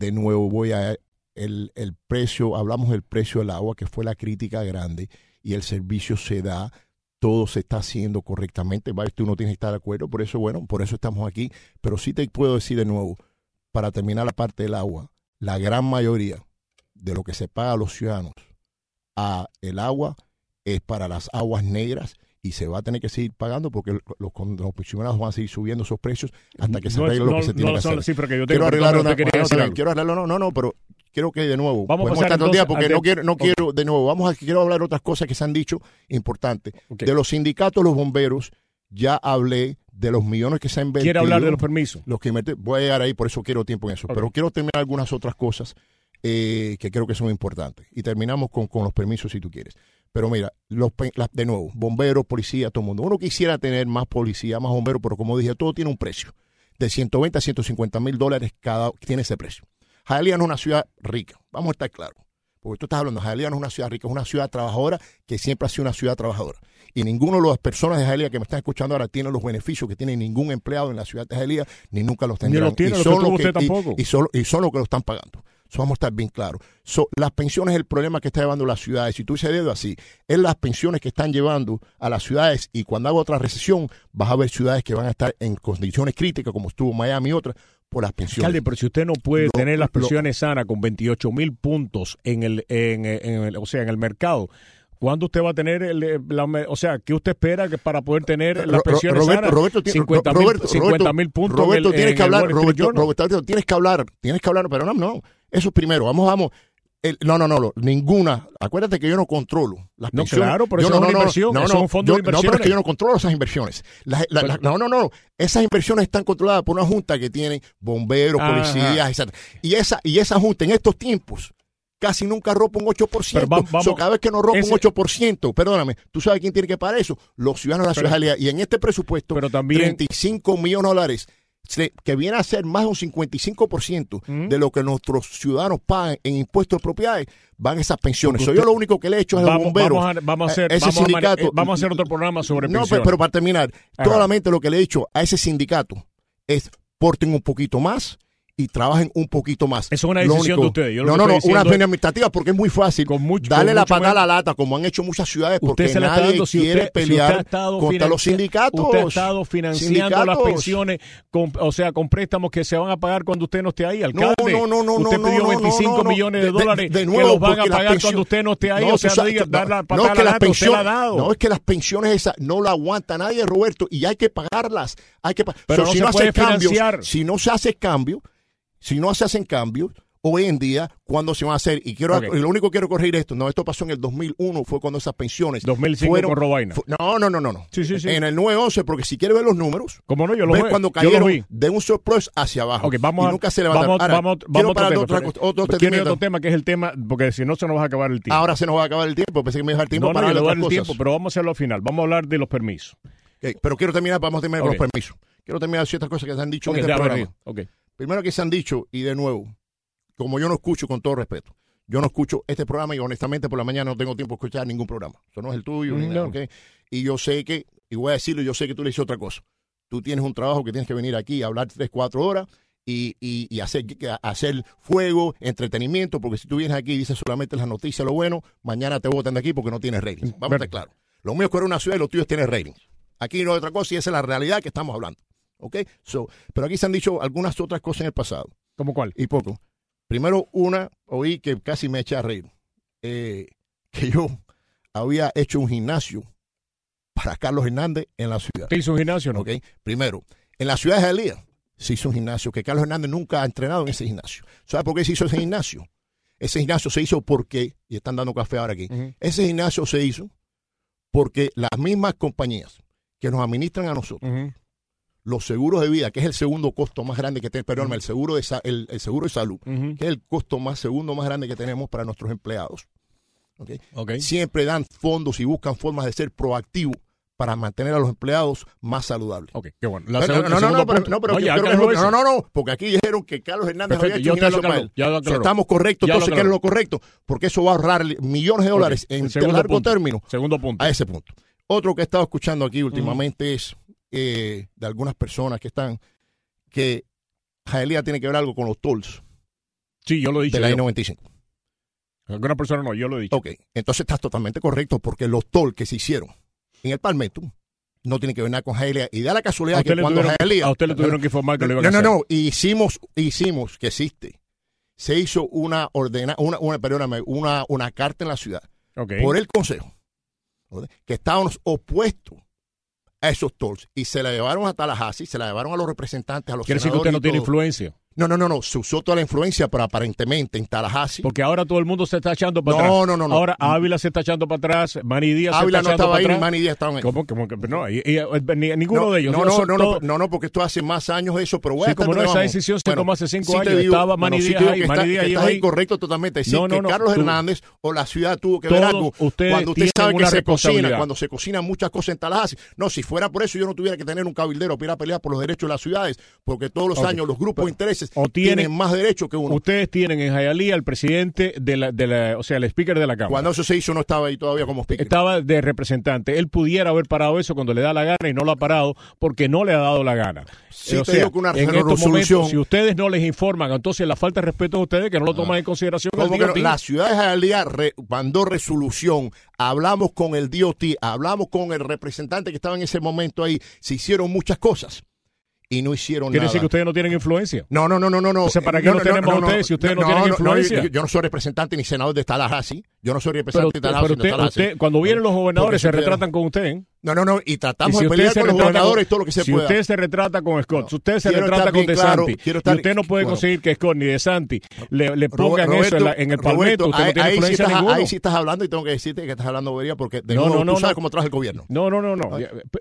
De nuevo, voy a el, el precio, hablamos del precio del agua, que fue la crítica grande, y el servicio se da, todo se está haciendo correctamente. Tú no tienes que estar de acuerdo, por eso, bueno, por eso estamos aquí. Pero sí te puedo decir de nuevo, para terminar la parte del agua, la gran mayoría de lo que se paga a los ciudadanos a el agua es para las aguas negras y se va a tener que seguir pagando porque los, los comisionados van a seguir subiendo esos precios hasta que se No arregle lo no- que se tiene no que hacer. que yo tengo. Quiero arreglar una bueno, decir quiero arreglarlo, no, no, no, pero quiero que de nuevo, Vamos a podemos estar todo día porque no quiero, no ok. quiero, de nuevo, vamos a, quiero hablar de otras cosas que se han dicho importantes. Ok. De los sindicatos, los bomberos, ya hablé de los millones que se han invertido. ¿Quiere hablar de los permisos? los que voy a llegar ahí, por eso quiero tiempo en eso. Ok. Pero quiero terminar algunas otras cosas eh, que creo que son importantes. Y terminamos con, con los permisos si tú quieres. Pero mira, los, las- de nuevo, bomberos, policía, todo el mundo. Uno quisiera tener más policía, más bomberos, pero como dije, todo tiene un precio. De 120 a 150 mil dólares cada tiene ese precio. Hialeah no es una ciudad rica, vamos a estar claros. Porque tú estás hablando, Hialeah no es una ciudad rica, es una ciudad trabajadora que siempre ha sido una ciudad trabajadora. Y ninguno de las personas de Hialeah que me están escuchando ahora tiene los beneficios que tiene ningún empleado en la ciudad de Hialeah, ni nunca los tendrán. los tiene, y son los y- tampoco. Y, son, y son los que lo están pagando. So, vamos a estar bien claros. So, las pensiones es el problema que está llevando las ciudades. Si tú dices dedo así, es las pensiones que están llevando a las ciudades y cuando haga otra recesión vas a ver ciudades que van a estar en condiciones críticas como estuvo Miami y otras por las pensiones. Alcalde, pero si usted no puede Lo- tener las lo- pensiones sanas con 28 mil puntos en el, en, en el, o sea, en el mercado, ¿cuándo usted va a tener, el, la, o sea, qué usted espera que para poder tener las pensiones Roberto, sanas? Roberto, tiene- 50 mil Roberto, 50 mil puntos en Roberto, el- tienes en que hablar, Roberto, tienes que hablar, tienes que hablar, pero no, no, eso primero, vamos, vamos. El- no, no, no, no, ninguna. Acuérdate que yo no controlo las No, pensiones. claro, pero Yo eso es una inversión, eso es un fondo yo- de No, pero es que yo no controlo esas inversiones. Las- la- la- no, no, no. Esas inversiones están controladas por una junta que tiene bomberos, policías, etc. Y esa, y esa junta en estos tiempos casi nunca ropa un 8%. Pero va- vamos- So, cada vez que no ropa ese- un 8%, perdóname, ¿tú sabes quién tiene que pagar eso? Los ciudadanos de la Pero- ciudad. Y en este presupuesto, Pero también- 35 millones de dólares, que viene a ser más de un 55% Ujú. de lo que nuestros ciudadanos pagan en impuestos de propiedades, van esas pensiones. Porque So, yo lo único que le he hecho es a los Vamos, bomberos. vamos a, vamos a hacer, eh, ese vamos, sindicato- eh, vamos a hacer otro programa sobre no, pensiones. pero, pero para terminar, solamente lo que le he dicho a ese sindicato es porten un poquito más y trabajen un poquito más. Eso es una decisión de ustedes. Yo no, que no, no, una pena administrativa porque es muy fácil Con mucho- darle con la patada a la lata como han hecho muchas ciudades porque usted se nadie dando si quiere usted, si pelear estado contra los sindicatos. Usted ha estado financiando las Sindicatos. pensiones, con, o sea, con préstamos que se van a pagar cuando usted no esté ahí, alcalde. no, no, no, Usted no, pidió no, no, 25 no, no. millones de, De- de- dólares de que nuevo, los van a las pagar pensiones- cuando usted no esté ahí. No, o sea, no diga, dar la no, patada es que a la las lata, usted la ha dado. no es que las pensiones esas no la aguanta nadie, Roberto, y hay que pagarlas, hay que Pero no si se no puede hace financiar. si no se hace cambio, si no se hacen cambios, hoy en día cuándo se van a hacer. Y quiero Ok. y lo único que quiero corregir esto, no, esto pasó en el 2001, fue cuando esas pensiones 2005 fueron- con Robaina. fu- No, no, no, no, no. Sí, sí, sí. En el 911, porque si quiere ver los números, Como no, yo lo ves vi. cuando yo cayeron vi. de un surplus hacia abajo. Ok, vamos y a, nunca se levantaron. vamos, Ahora, vamos, quiero vamos otro otra tema. cosa- otro tratamiento. otro tema que es el tema, porque si no se nos va a acabar el tiempo. Ahora se nos va a acabar el tiempo, pensé que me iba a dejar tiempo no, no, para le hablar de otras tiempo, cosas. pero vamos a hacerlo al final. Vamos a hablar de los permisos. Ok, pero quiero terminar, vamos a terminar con los permisos. Quiero terminar ciertas cosas que se han dicho en este programa. Primero que se han dicho, y de nuevo, como yo no escucho, con todo respeto, yo no escucho este programa y honestamente por la mañana no tengo tiempo de escuchar ningún programa. Eso no es el tuyo, ni Mm, nada, no. ¿ok? Y yo sé que, y voy a decirlo, yo sé que tú le dices otra cosa. Tú tienes un trabajo que tienes que venir aquí a hablar tres, cuatro horas y, y, y hacer, hacer fuego, entretenimiento, porque si tú vienes aquí y dices solamente las noticias, lo bueno, mañana te votan de aquí porque no tienes ratings. Vamos a estar claros. Lo mío es correr una ciudad y los tuyos tienen ratings. Aquí no hay otra cosa y esa es la realidad que estamos hablando. ¿Ok? So, pero aquí se han dicho algunas otras cosas en el pasado ¿Cómo cuál? y poco. Primero, una, oí que casi me eché a reír. eh, que yo había hecho un gimnasio para Carlos Hernández en la ciudad. ¿Te hizo un gimnasio o no? ¿ok? Primero, en la ciudad de Jalía se hizo un gimnasio que Carlos Hernández nunca ha entrenado en ese gimnasio. ¿Sabe por qué se hizo ese gimnasio? Ese gimnasio se hizo porque, y están dando café ahora aquí, ese gimnasio se hizo porque las mismas compañías que nos administran a nosotros. Los seguros de vida, que es el segundo costo más grande que tenemos, perdón, el seguro de el, el seguro de salud, Ujú. que es el costo más segundo más grande que tenemos para nuestros empleados. ¿ok? Ok. Siempre dan fondos y buscan formas de ser proactivos para mantener a los empleados más saludables. Ok, qué bueno. La No, segun- no, no, no, pero, no, pero yo creo que no, no, no, porque aquí dijeron que Carlos Hernández Perfecto, había hecho usted lo él. ya lo aclaró. estamos correctos, Ya entonces ¿qué es lo correcto? Porque eso va a ahorrar millones de dólares Ok, en largo punto. término Segundo punto. a ese punto. Otro que he estado escuchando aquí últimamente es eh, de algunas personas que están que Jaelía tiene que ver algo con los tolls Sí, yo lo he dicho. de la yo. I-95. Alguna persona no, yo lo he dicho. Ok, entonces estás totalmente correcto porque los tolls que se hicieron en el Palmetto no tienen que ver nada con Jaelía. Y da la casualidad que cuando tuvieron, Jaelía... a usted le tuvieron que informar que lo iban no, a no, hacer. no, hicimos, hicimos que existe. Se hizo una ordena, una, una, perdóname, una, una carta en la ciudad por el consejo que estábamos opuestos a esos tolls y se la llevaron a Tallahassee, se la llevaron a los representantes, a los Quiere decir que usted no tiene influencia. No, no, no, no, se usó toda la influencia, pero aparentemente en Tallahassee. Porque ahora todo el mundo se está echando para No, atrás. no, no, no. Ahora Ávila se está echando para atrás, Manny Díaz Ávila se no está echando estaba para ahí, atrás. Manny Díaz estaban ahí. ¿Cómo? ¿Cómo no? Y- y- y- ni- ninguno no, de ellos. No, no, no, no, todos- no, no, porque esto hace más años eso, pero voy a Sí, como no, esa decisión se tomó hace cinco sí años. digo- Estaba Manny sí Díaz ahí, Manny Díaz estás incorrecto totalmente. No, no, que no, Carlos tú- Hernández o la ciudad tuvo que ver algo. Cuando usted sabe que se cocina, cuando se cocinan muchas cosas en Tallahassee. No, si fuera por eso yo no tuviera que tener un cabildero para ir a pelear por los derechos de las ciudades, porque todos los años los grupos de intereses o tiene- tienen más derechos que uno. Ustedes tienen en Jayalía al presidente de la, de la, o sea, el speaker de la Cámara. Cuando eso se hizo no estaba ahí todavía como speaker. Estaba de representante. Él pudiera haber parado eso cuando le da la gana y no lo ha parado porque no le ha dado la gana. Sí o te sea, digo que una en estos resolución- momentos, si ustedes no les informan, entonces la falta de respeto a ustedes que no lo toman en consideración. La ciudad de re- mandó resolución, hablamos con el DOT, hablamos con el representante que estaba en ese momento ahí, se hicieron muchas cosas y no hicieron Quiere nada. decir que ustedes no tienen influencia. No, no, no, no, no. no. O sea, ¿para qué No, los no, tenemos no, ustedes si ustedes no tienen influencia? yo, yo no soy representante ni senador de Tallahassee. Yo no soy Pero, representante de pero Tallahassee. usted, de usted- cuando vienen los gobernadores si se retratan con usted. ¿eh? No, no, no. Y Y tratamos si de usted pelear con los gobernadores con- todo lo que se si pueda. usted se retrata con Scott, si usted se Quiero retrata con DeSanti, y estar- usted no puede bueno. conseguir que Scott ni DeSanti le, le pongan Roberto, eso en, la- en el palmeto, Roberto, usted no ahí- tiene ahí sí influencia estás-. Ahí sí estás hablando y tengo que decirte que estás hablando bobería porque de No, nuevo, no, no, tú sabes no. cómo trabaja el gobierno. No, no, no, no.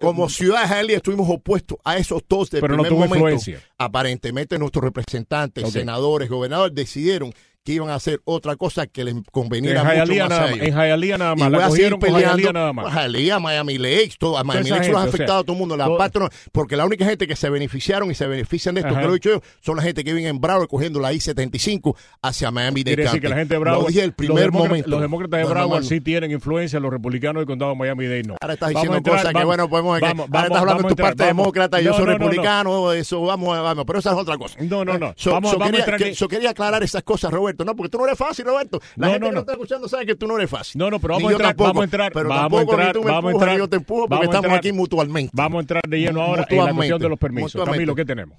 Como ciudad de Jalía estuvimos opuestos a esos dos Pero no primer tuvo momento. influencia. Aparentemente nuestros representantes, senadores, gobernadores decidieron que iban a hacer otra cosa que les en conveniera mucho Jayalía más nada a ellos. En Jayalía nada Y más. voy La a seguir peleando. nada más. Jalía, Miami Lakes, todo. A Miami Lakes lo ha gente, o sea, afectado a todo el mundo. La todo- porque la única gente que se beneficiaron y se benefician de esto, Ajá. que lo he dicho yo, son la gente que vive en Broward cogiendo la I-75 hacia Miami Quiere decir que la gente de Broward, Lo dije el los, primer demócratas, momento. los demócratas de No, no. sí tienen influencia, los republicanos del condado de Miami-Dade no. Ahora estás diciendo entrar, cosas que, bueno, podemos. vamos, ahora vamos, estás hablando de tu parte demócrata y yo soy no, no, no. republicano, eso, vamos, vamos, pero esa es otra cosa. No, no, no. A quería, en- aclarar esas cosas, Roberto, no, porque tú no eres fácil, Roberto. La No, gente no, que no. está escuchando sabe que tú no eres fácil. No, no, pero vamos a entrar, tampoco, vamos a entrar, pero vamos a tampoco entrar, ni tú me vamos a empujas, ni entrar, yo te empujo porque a estamos entrar. aquí mutuamente. Vamos a entrar de lleno ahora en la cuestión de los permisos. Camilo, ¿qué tenemos?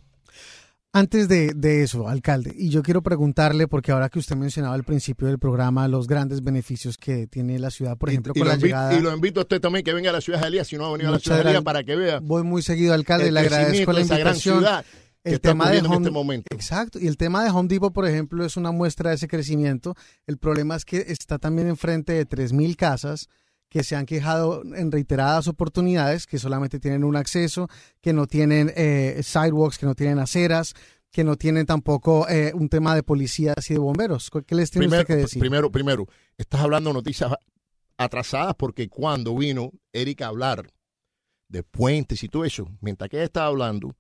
Antes de, de eso, alcalde, y yo quiero preguntarle, porque ahora que usted mencionaba al principio del programa los grandes beneficios que tiene la ciudad, por ejemplo, y, con la invito, llegada... y lo invito a usted también que venga a la ciudad de Elías, si no ha venido a la ciudad de Elías, gracias. para que vea Voy muy seguido, alcalde, le agradezco la gran invitación. Que El está tema de en Home, este momento. exacto, y el tema de Home Depot, por ejemplo, es una muestra de ese crecimiento. El problema es que está también enfrente de 3.000 casas que se han quejado en reiteradas oportunidades, que solamente tienen un acceso, que no tienen eh, sidewalks, que no tienen aceras, que no tienen tampoco eh, un tema de policías y de bomberos. ¿Qué les tiene Primero, usted que decir? primero, primero, estás hablando de noticias atrasadas porque cuando vino Erika a hablar de puentes y todo eso, mientras que ella estaba hablando,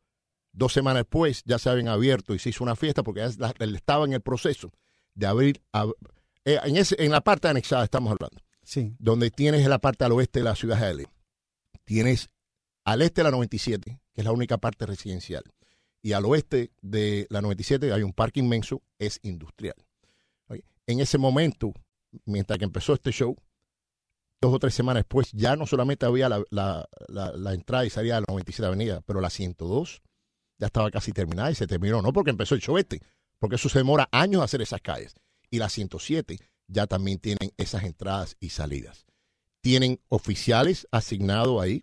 dos semanas después ya se habían abierto y se hizo una fiesta porque ya estaba en el proceso de abrir, ab- eh, en, ese, en la parte anexada estamos hablando, Sí, donde tienes la parte al oeste de la ciudad de Hialeah. Tienes al este de la 97, que es la única parte residencial, y al oeste de la 97 hay un parque inmenso, es industrial. En ese momento, mientras que empezó este show, dos o tres semanas después, ya no solamente había la, la- la- la entrada y salida de la 97 Avenida, pero la 102 ya estaba casi terminada y se terminó, no porque empezó el show este, porque eso se demora años hacer esas calles. Y la 107 ya también tienen esas entradas y salidas. Tienen oficiales asignados ahí.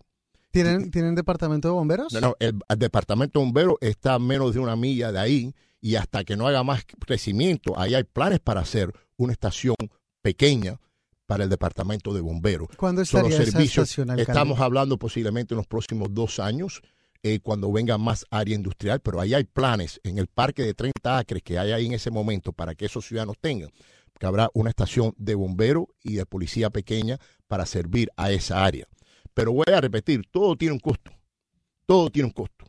¿Tienen, ¿Tienen departamento de bomberos? No, no, el, el departamento de bomberos está a menos de una milla de ahí y hasta que no haga más crecimiento, ahí hay planes para hacer una estación pequeña para el departamento de bomberos. ¿Cuándo Son los estaría esa servicios. estación? Estamos hablando posiblemente en los próximos dos años, eh, cuando venga más área industrial, pero ahí hay planes en el parque de 30 acres que hay ahí en ese momento para que esos ciudadanos tengan, que habrá una estación de bomberos y de policía pequeña para servir a esa área. Pero voy a repetir, todo tiene un costo, todo tiene un costo.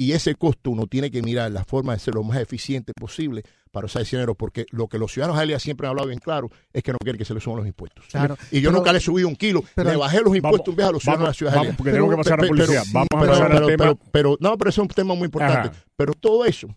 Y ese costo uno tiene que mirar la forma de ser lo más eficiente posible para usar ese dinero, porque lo que los ciudadanos de siempre han hablado bien claro es que no quieren que se les suban los impuestos. Claro, y yo pero- nunca le he subido un kilo, pero- le bajé los impuestos Vamos, un viaje a los ciudadanos de la ciudad de vamos, porque tenemos que pasar a Pero- policía. pero- Vamos a pero- pasar al pero- tema. pero- pero- no, pero eso es un tema muy importante. Ajá. Pero todo eso,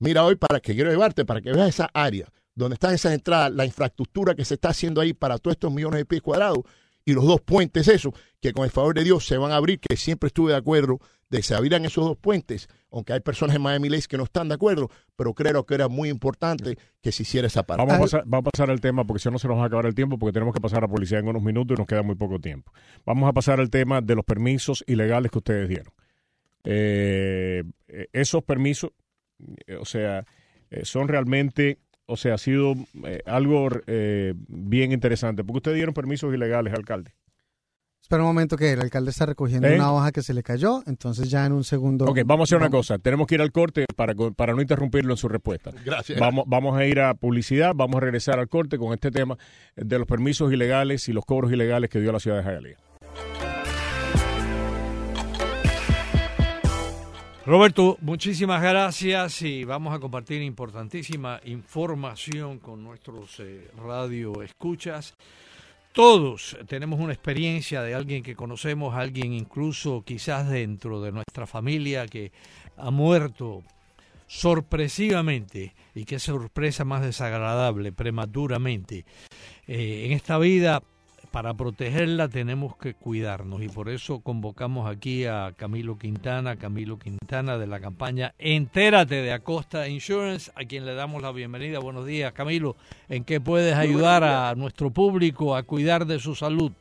mira hoy para que quiero llevarte, para que veas esa área donde están esas entradas, la infraestructura que se está haciendo ahí para todos estos millones de pies cuadrados y los dos puentes, eso, que con el favor de Dios se van a abrir, que siempre estuve de acuerdo de que se abrieran esos dos puentes, aunque hay personas en Miami Lakes que no están de acuerdo, pero creo que era muy importante que se hiciera esa parte. Vamos a, pasar, vamos a pasar al tema porque si no se nos va a acabar el tiempo porque tenemos que pasar a policía en unos minutos y nos queda muy poco tiempo. Vamos a pasar al tema de los permisos ilegales que ustedes dieron. Eh, eh, esos permisos, eh, o sea, eh, son realmente, o sea, ha sido eh, algo eh, bien interesante porque ustedes dieron permisos ilegales, alcalde. Espera un momento que el alcalde está recogiendo ¿Eh? una hoja que se le cayó, entonces ya en un segundo... Ok, vamos a hacer una cosa. Tenemos que ir al corte para, para no interrumpirlo en su respuesta. Gracias. Vamos, vamos a ir a publicidad, vamos a regresar al corte con este tema de los permisos ilegales y los cobros ilegales que dio la ciudad de Hialeah. Roberto, muchísimas gracias y vamos a compartir importantísima información con nuestros eh, radio escuchas. Todos tenemos una experiencia de alguien que conocemos, alguien incluso quizás dentro de nuestra familia que ha muerto sorpresivamente y qué sorpresa más desagradable, prematuramente. Eh, en esta vida, para protegerla tenemos que cuidarnos y por eso convocamos aquí a Camilo Quintana, Camilo Quintana de la campaña Entérate de Acosta Insurance, a quien le damos la bienvenida. Buenos días, Camilo. ¿En qué puedes ayudar a nuestro público a cuidar de su salud?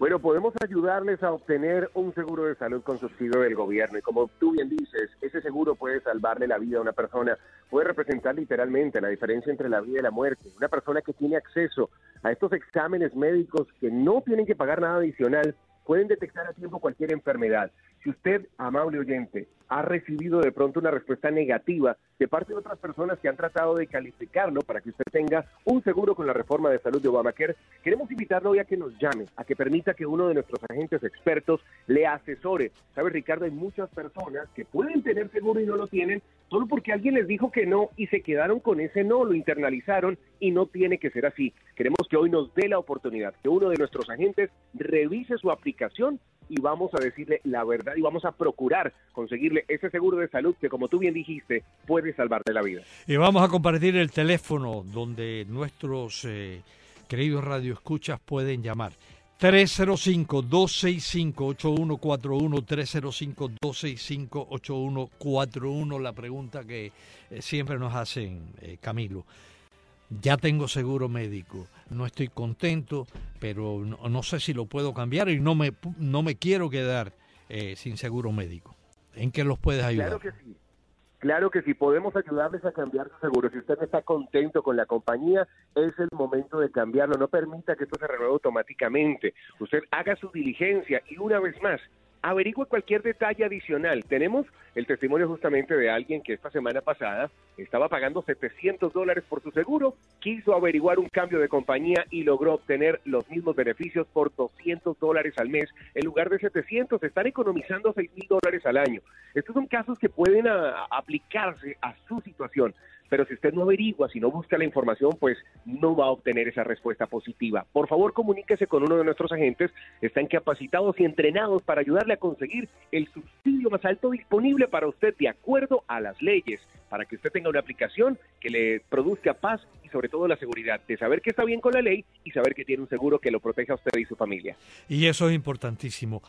Bueno, podemos ayudarles a obtener un seguro de salud con subsidio del gobierno y como tú bien dices, ese seguro puede salvarle la vida a una persona, puede representar literalmente la diferencia entre la vida y la muerte. Una persona que tiene acceso a estos exámenes médicos que no tienen que pagar nada adicional, pueden detectar a tiempo cualquier enfermedad. Si usted, amable oyente, ha recibido de pronto una respuesta negativa de parte de otras personas que han tratado de calificarlo para que usted tenga un seguro con la reforma de salud de Obamacare, queremos invitarlo hoy a que nos llame, a que permita que uno de nuestros agentes expertos le asesore. ¿Sabes, Ricardo? Hay muchas personas que pueden tener seguro y no lo tienen solo porque alguien les dijo que no y se quedaron con ese no, lo internalizaron y no tiene que ser así. Queremos que hoy nos dé la oportunidad, que uno de nuestros agentes revise su aplicación y vamos a decirle la verdad y vamos a procurar conseguirle ese seguro de salud que, como tú bien dijiste, puede salvarle la vida. Y vamos a compartir el teléfono donde nuestros eh, queridos radioescuchas pueden llamar. 305-265-8141, 305-265-8141, la pregunta que eh, siempre nos hacen, eh, Camilo. Ya tengo seguro médico, no estoy contento, pero no, no sé si lo puedo cambiar y no me, no me quiero quedar eh, sin seguro médico. ¿En qué los puedes ayudar? Claro que sí. Claro que sí, podemos ayudarles a cambiar su seguro. Si usted no está contento con la compañía, es el momento de cambiarlo. No permita que esto se renueve automáticamente. Usted haga su diligencia y una vez más, averigüe cualquier detalle adicional. Tenemos el testimonio justamente de alguien que esta semana pasada estaba pagando 700 dólares por su seguro, quiso averiguar un cambio de compañía y logró obtener los mismos beneficios por 200 dólares al mes en lugar de 700. Están economizando 6 mil dólares al año. Estos son casos que pueden a- aplicarse a su situación. Pero si usted no averigua, si no busca la información, pues no va a obtener esa respuesta positiva. Por favor, comuníquese con uno de nuestros agentes. Están capacitados y entrenados para ayudarle a conseguir el subsidio más alto disponible para usted de acuerdo a las leyes, para que usted tenga una aplicación que le produzca paz y sobre todo la seguridad de saber que está bien con la ley y saber que tiene un seguro que lo proteja a usted y su familia. Y eso es importantísimo.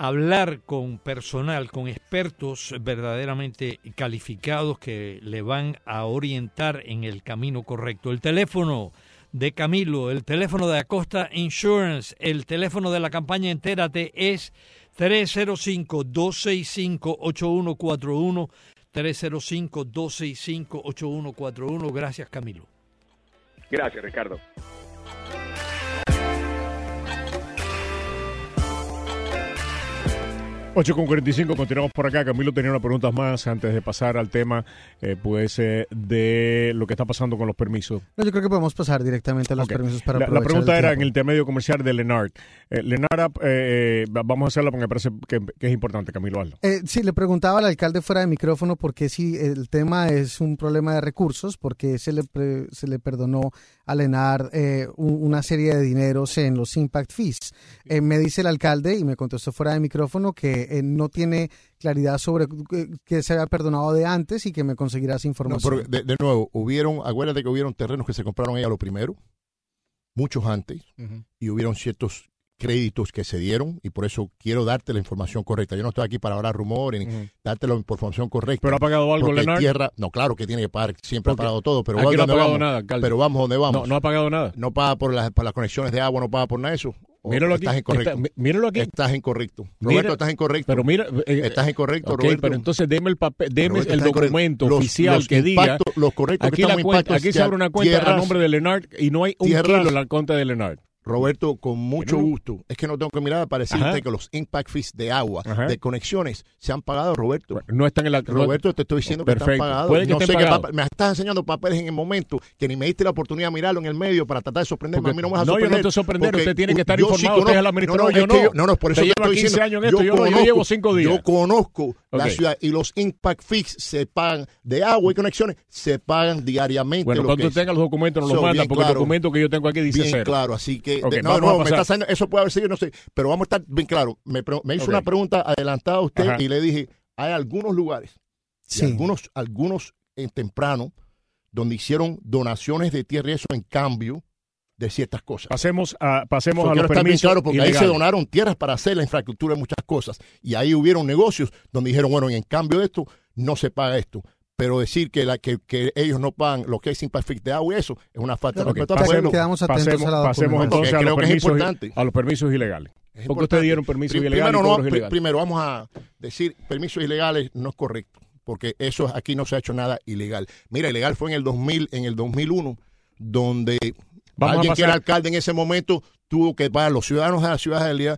Hablar con personal, con expertos verdaderamente calificados que le van a orientar en el camino correcto. El teléfono de Camilo, el teléfono de Acosta Insurance, el teléfono de la campaña Entérate es 305-265-8141. 305-265-8141. Gracias, Camilo. Gracias, Ricardo. 8 con 45, continuamos por acá. Camilo tenía una pregunta más antes de pasar al tema, eh, pues, eh, de lo que está pasando con los permisos. No, yo creo que podemos pasar directamente a los permisos para la, la pregunta el era en el intermedio comercial de Lenard. Eh, Lenard, eh, eh, vamos a hacerla porque me parece que, que es importante, Camilo. Hazlo. Eh, sí, le preguntaba al alcalde fuera de micrófono porque si el tema es un problema de recursos, porque se le, pre- se le perdonó a Lenar eh, un- una serie de dineros en los impact fees. Me dice el alcalde, y me contestó fuera de micrófono, que eh, no tiene claridad sobre que se había perdonado de antes y que me conseguirá esa No, información. pero de, de nuevo, hubieron, acuérdate que hubieron terrenos que se compraron ella lo primero, muchos antes, y hubieron ciertos créditos que se dieron, y por eso quiero darte la información correcta. Yo no estoy aquí para hablar rumores, ni Ujú. darte la información correcta. ¿Pero ha pagado algo Lenard? tierra, no, claro que tiene que pagar, siempre ha pagado todo, pero Aquí no ha ¿dónde pagado vamos? nada. Pero vamos donde vamos. No, no ha pagado nada. No paga por las, por las conexiones de agua, no paga por nada de eso. ¿O Míralo aquí. Estás incorrecto. Está- mí- míralo aquí. Estás incorrecto. Mira- Roberto, estás incorrecto. Pero mira, eh, estás incorrecto, ok, Roberto. pero entonces deme el papel, deme el documento Los- oficial los que diga. los correctos que Aquí, la estamos cuenta, aquí se abre una cuenta a tierras- nombre de Lenard y no hay un tierras- kilo en la cuenta de Lenard. Roberto, con mucho gusto. Es que no tengo que mirar para decirte Ajá. que los impact fees de agua, Ajá. de conexiones, se han pagado, Roberto. No están en la Roberto, te estoy diciendo que están pagados. Puede que no estén sé pagados. me estás enseñando papeles en el momento que ni me diste la oportunidad de mirarlo en el medio para tratar de sorprenderme. Porque- a mí no me vas a no, yo no sorprender. te sorprender, usted tiene que estar sí informado, conozco- usted es el administrador, no, yo es que no. no, no, por eso te lleva estoy 15 diciendo. años en esto, yo no, yo conozco- llevo cinco días. Yo conozco la ciudad y los impact fees se pagan de agua y conexiones, se pagan diariamente. Bueno, cuando usted tenga los documentos nos los manda, porque el documento que yo tengo aquí dice bien cero. claro, así que De- no, vamos no, me está haciendo- eso puede haber sido, no sé, pero vamos a estar bien claro. Me, me hizo una pregunta adelantada a usted Ajá. y le dije, hay algunos lugares, y Sí. algunos, algunos en temprano, donde hicieron donaciones de tierra y eso en cambio de ciertas cosas. Pasemos a, pasemos Eso a los bien permisos claro porque ahí se donaron tierras para hacer la infraestructura de muchas cosas. Y ahí hubieron negocios donde dijeron, bueno, en cambio de esto, no se paga esto. Pero decir que, la, que, que ellos no pagan lo que es Impact de agua y eso es una falta de respeto pasemos. Quedamos atentos pasemos, a la pasemos entonces a, los creo que es permisos, importante. a los permisos ilegales. Es Porque ustedes dieron permisos ilegales primero, no, ilegales. vamos a decir permisos ilegales no es correcto, porque eso aquí no se ha hecho nada ilegal. Mira, ilegal fue en el 2000, en el 2001, donde Vamos alguien que era alcalde en ese momento tuvo que pagar, los ciudadanos de la ciudad de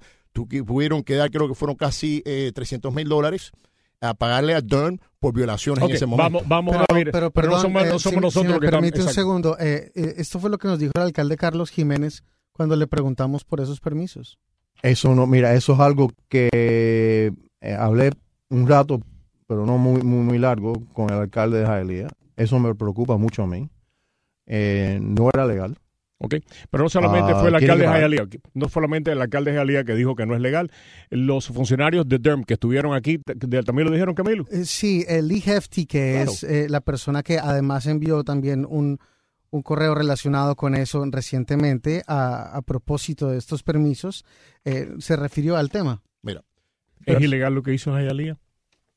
que tuvieron que dar, creo que fueron casi eh, 300 mil dólares a pagarle a Dunn por violaciones Ok, en ese momento. vamos, vamos Pero, a ver. pero, pero no perdón, somos, no eh, somos si- si nosotros me los que estamos. permite un exacto. segundo. eh, eh, esto fue lo que nos dijo el alcalde Carlos Jiménez cuando le preguntamos por esos permisos. Eso no, mira, eso es algo que eh, hablé un rato, pero no muy, muy, muy largo, con el alcalde de Jaelía. Eso me preocupa mucho a mí. Eh, no era legal. Ok, Pero no solamente Ah, fue el tiene alcalde de. Hialeah, no solamente el alcalde de Hialeah que dijo que no es legal, los funcionarios de DERM que estuvieron aquí también lo dijeron, Camilo. Eh, sí, el Lee Hefty, que Claro. es eh, la persona que además envió también un, un correo relacionado con eso recientemente a, a propósito de estos permisos, eh, se refirió al tema. ¿Es ilegal lo que hizo Hialeah?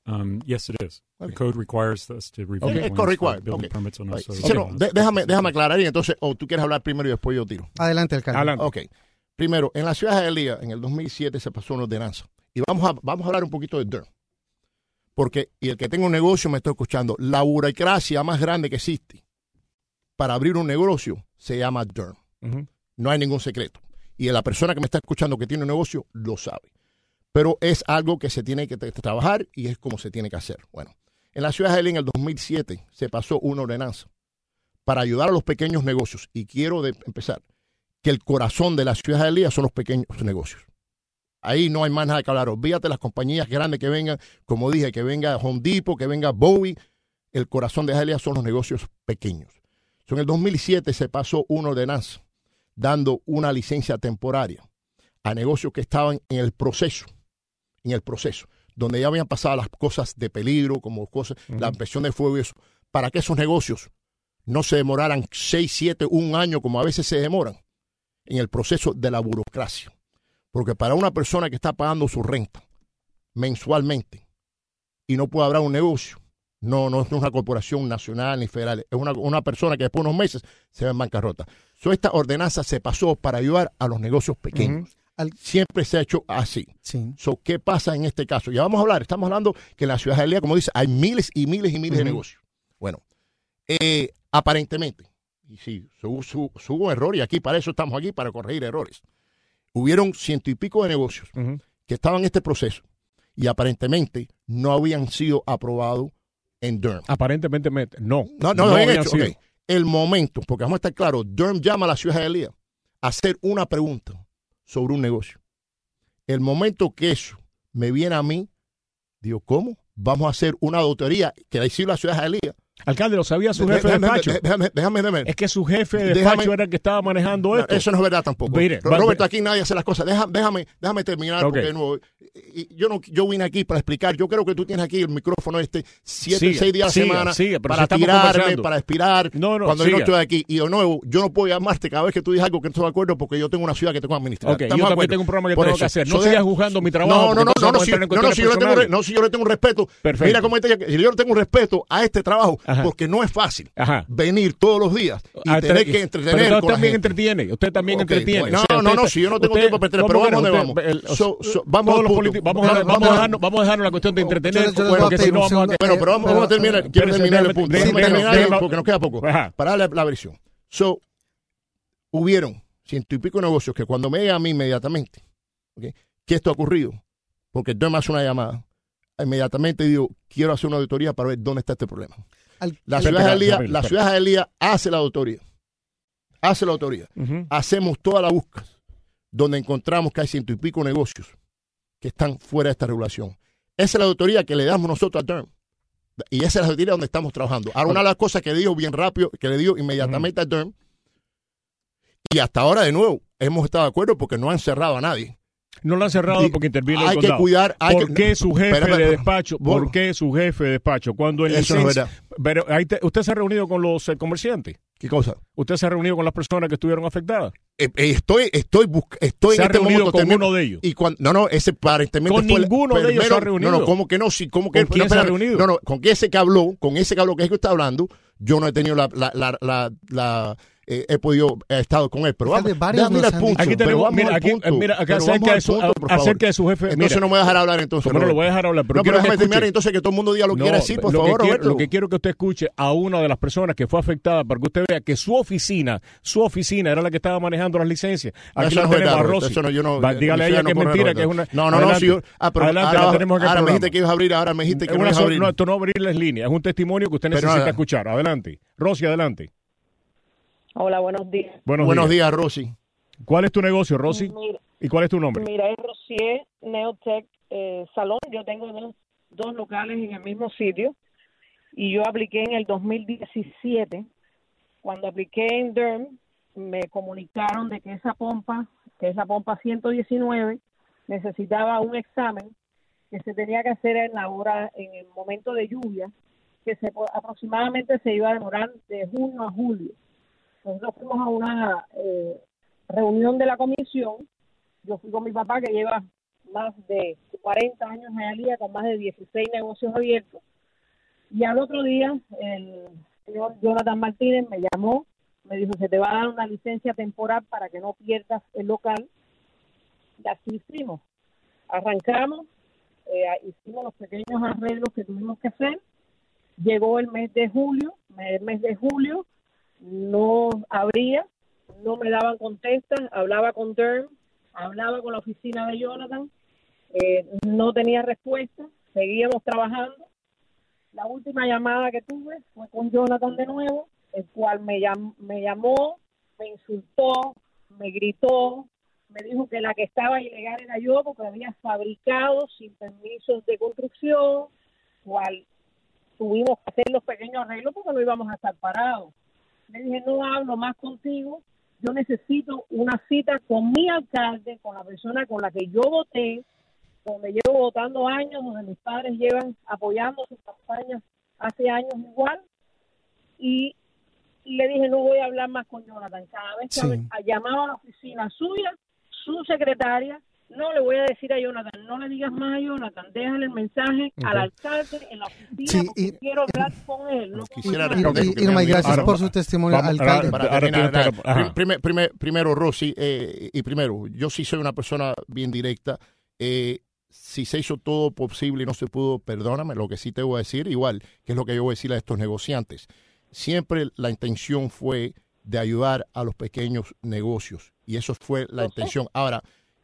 Um, yes, it is. Okay. The code requires us to review Okay. for required. building Okay. permits on Ay, us. so- sí, no, déjame, déjame aclarar y entonces, o tú quieres hablar primero y después yo tiro. Adelante, alcalde. Adelante. Ok. Primero, en la ciudad de Elía, en el 2007 se pasó una ordenanza. Y vamos a, vamos a hablar un poquito de Durham. Porque, y el que tenga un negocio me está escuchando, la burocracia más grande que existe para abrir un negocio se llama DERM. Ujú. No hay ningún secreto. Y la persona que me está escuchando que tiene un negocio lo sabe. Pero es algo que se tiene que tra- trabajar y es como se tiene que hacer. Bueno, en la ciudad de Hialeah en el 2007 se pasó una ordenanza para ayudar a los pequeños negocios. Y quiero empezar que el corazón de la ciudad de Hialeah son los pequeños negocios. Ahí no hay más nada que hablar. Olvídate las compañías grandes que vengan, como dije, que venga Home Depot, que venga Bowie. El corazón de Hialeah son los negocios pequeños. En el 2007 se pasó una ordenanza dando una licencia temporaria a negocios que estaban en el proceso, en el proceso, donde ya habían pasado las cosas de peligro, como cosas, la presión de fuego y eso, para que esos negocios no se demoraran seis, siete, un año, como a veces se demoran, en el proceso de la burocracia. Porque para una persona que está pagando su renta mensualmente y no puede abrir un negocio, no, no es una corporación nacional ni federal, es una, una persona que después de unos meses se ve en bancarrota. So, esta ordenanza se pasó para ayudar a los negocios pequeños. Al- Siempre se ha hecho así. Sí. So, ¿Qué pasa en este caso? Ya vamos a hablar, estamos hablando que en la ciudad de Hialeah, como dice, hay miles y miles y miles de negocios. Bueno, eh, aparentemente, y sí, su- su- su- hubo error y aquí para eso estamos aquí, para corregir errores. Hubieron ciento y pico de negocios que estaban en este proceso y aparentemente no habían sido aprobados en Durham. Aparentemente, me- no. No, no, lo habían habían hecho. sido. El momento, porque vamos a estar claros, Durham llama a la ciudad de Hialeah a hacer una pregunta sobre un negocio. El momento que eso me viene a mí, digo, ¿cómo? Vamos a hacer una auditoría que la hizo la ciudad de Hialeah. Alcalde, lo sabía su jefe de despacho. déjame, déjame, déjame. Es que su jefe de Déjame- despacho era el que estaba manejando No, esto. Eso no es verdad tampoco. Mire, Roberto, aquí nadie hace las cosas. Déjame, déjame, déjame terminar Ok. porque yo no, yo vine aquí para explicar. Yo creo que tú tienes aquí el micrófono este siete, seis días a la semana si para estamos tirarme, para expirar. No, no, cuando yo no estoy aquí y de nuevo, yo no puedo llamarte cada vez que tú dices algo que no estoy de acuerdo porque yo tengo una ciudad que tengo que administrar. Ok, yo ¿Estamos de también acuerdo? tengo un programa que Por tengo eso. que hacer. No So, sigas juzgando mi trabajo, No, no, no, no, si, si yo le tengo, si un respeto. Mira cómo este- si yo le tengo un respeto a este trabajo Ajá. porque no es fácil Ajá. venir todos los días y Ah, tener que entretener Pero usted con la también gente. entretiene. Usted también entretiene. bueno, O sea, no, no, usted- no, si yo no tengo usted- tiempo para entretener, ¿cómo pero vamos no? donde Usted- vamos. el- So- so, vamos todos los Vamos a Vamos- dejar- vamos a vamos- dejarnos- vamos a dejarnos la cuestión de entretener. a Porque si no vamos a Bueno, pero vamos, Pero- vamos a terminar. Quiero terminar el punto. porque nos queda poco. Para darle la versión. So, hubieron ciento y pico negocios que cuando me llega a mí inmediatamente, que esto ha ocurrido, porque yo me hace una llamada, inmediatamente digo, quiero hacer una auditoría para ver dónde está este problema. Al- La ciudad de Espera, Jalía, espera, la espera. ciudad de Jalía hace la auditoría. Hace la auditoría. Ujú. Hacemos toda la búsqueda donde encontramos que hay ciento y pico negocios que están fuera de esta regulación. Esa es la auditoría que le damos nosotros a Durham. Y esa es la auditoría donde estamos trabajando. Ahora, una de las cosas que dijo bien rápido, que le dio inmediatamente a Durham, y hasta ahora de nuevo hemos estado de acuerdo porque no han cerrado a nadie. No lo han cerrado porque interviene el hay que condado. cuidar. Hay ¿Por que- qué su jefe de despacho? ¿Por qué su jefe de despacho? Cuando el Eso es licencia-. Pero ahí te- usted se ha reunido con los eh, comerciantes. ¿Qué cosa? Usted se ha reunido con las personas que estuvieron afectadas. Eh, eh, estoy, estoy, estoy Se en ha este reunido momento con termino- uno de ellos. Y cuando, no, no, ese aparentemente Con fue el- ninguno de ellos se ha reunido. No, no, ¿cómo que no? Sí, ¿cómo que ¿Con quién no, se ha reunido? No, no, con ese que habló, con ese que habló, que es que está hablando, yo no he tenido la, la, la, la, la, eh, he podido, he estado con él. Pero vamos, varios punto. dicho. Aquí tenemos, vamos mira, al aquí, punto, mira, acá acerca de, su, punto, por a- favor. acerca de su jefe. Entonces mira, no me voy a dejar hablar entonces. bueno, lo voy a dejar hablar, pero no, quiero pero déjame terminar entonces que todo el mundo diga lo que No, quiera decir, por lo favor, que quiero, lo que quiero que usted escuche a una de las personas que fue afectada para que usted vea que su oficina, su oficina era la que estaba manejando las licencias. Aquí la no es tenemos verdad, a Roberto, Rosy. eso no, yo no- Va, dígale a ella que es mentira, que es una. No, no, no, yo- ah, ahora, me dijiste que ibas a abrir, ahora me dijiste que ibas a abrir. no, esto no abrirles líneas, es un testimonio que usted necesita escuchar. Adelante. Rosy, adelante. Hola, buenos días. Buenos, Buenos días. días, Rosy. ¿Cuál es tu negocio, Rosy? Mira, ¿Y cuál es tu nombre? mira, es Rosier Neotech eh, Salón. Yo tengo dos, dos locales en el mismo sitio y yo apliqué en el 2017. Cuando apliqué en Durham, me comunicaron de que esa pompa, que es la pompa 119, necesitaba un examen que se tenía que hacer en la hora, en el momento de lluvia, que se aproximadamente se iba a demorar de junio a julio. Nosotros fuimos a una eh, reunión de la comisión. Yo fui con mi papá que lleva más de 40 años en Alía con más de 16 negocios abiertos. Y al otro día el señor Jonathan Martínez me llamó, me dijo, se te va a dar una licencia temporal para que no pierdas el local. Y así hicimos. Arrancamos eh, hicimos los pequeños arreglos que tuvimos que hacer. Llegó el mes de julio, el mes de julio no abría, no me daban contestas, hablaba con Derm, hablaba con la oficina de Jonathan, eh, no tenía respuesta, seguíamos trabajando. La última llamada que tuve fue con Jonathan de nuevo, el cual me, llamó, me insultó, me gritó, me dijo que la que estaba ilegal era yo porque había fabricado sin permisos de construcción, cual tuvimos que hacer los pequeños arreglos porque no íbamos a estar parados. Le dije, no hablo más contigo, yo necesito una cita con mi alcalde, con la persona con la que yo voté, donde llevo votando años, donde mis padres llevan apoyando sus campañas hace años igual, y le dije, no voy a hablar más con Jonathan. Cada vez que llamaba a la oficina suya, su secretaria, no le voy a decir a Jonathan, no le digas más a Jonathan, déjale el mensaje al alcalde en la oficina porque quiero hablar con él. No quisiera Irma, gracias por su testimonio, alcalde. primero, Rosy, eh, y primero, yo sí soy una persona bien directa. Eh, si se hizo todo posible y no se pudo, perdóname, lo que sí te voy a decir, igual, que es lo que yo voy a decir a estos negociantes. Siempre la intención fue de ayudar a los pequeños negocios y eso fue la intención. Ahora,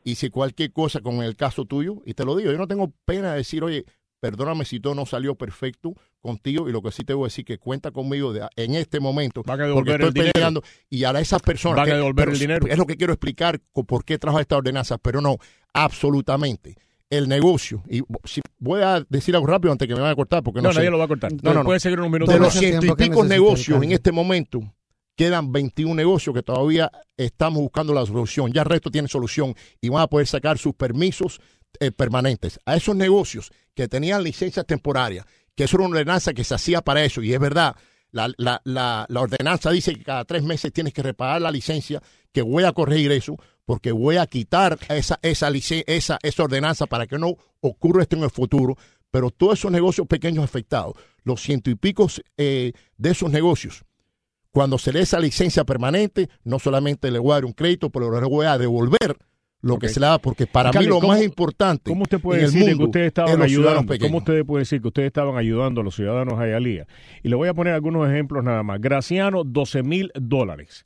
y si cualquier cosa con el caso tuyo, y te lo digo, yo no tengo pena de decir, oye, perdóname si todo no salió perfecto contigo y lo que sí te voy a decir que cuenta conmigo en este momento a porque estoy peleando y a esas personas van a devolver el dinero. es lo que quiero explicar por qué trajo esta ordenanza pero no absolutamente el negocio y si voy a decir algo rápido antes que me vayan a cortar porque no, no nadie lo va a cortar. No, no, puede seguir un minuto de los ciento y pico negocios en este momento quedan 21 negocios que todavía estamos buscando la solución. Ya el resto tiene solución y van a poder sacar sus permisos eh, permanentes. A esos negocios que tenían licencias temporarias, que eso era una ordenanza que se hacía para eso, y es verdad, la, la, la, ordenanza dice que cada tres meses tienes que reparar la licencia, que voy a corregir eso, porque voy a quitar esa, esa, esa, esa ordenanza para que no ocurra esto en el futuro. Pero todos esos negocios pequeños afectados, los ciento y pico eh, de esos negocios, cuando se le esa licencia permanente, no solamente le voy a dar un crédito, pero le voy a devolver lo que se le da, porque para mí lo más importante ¿cómo usted puede decir que ustedes estaban ayudando? ¿Cómo usted puede decir que ustedes estaban ayudando a los ciudadanos de Ayalía? Y le voy a poner algunos ejemplos nada más. Graciano, 12 mil dólares.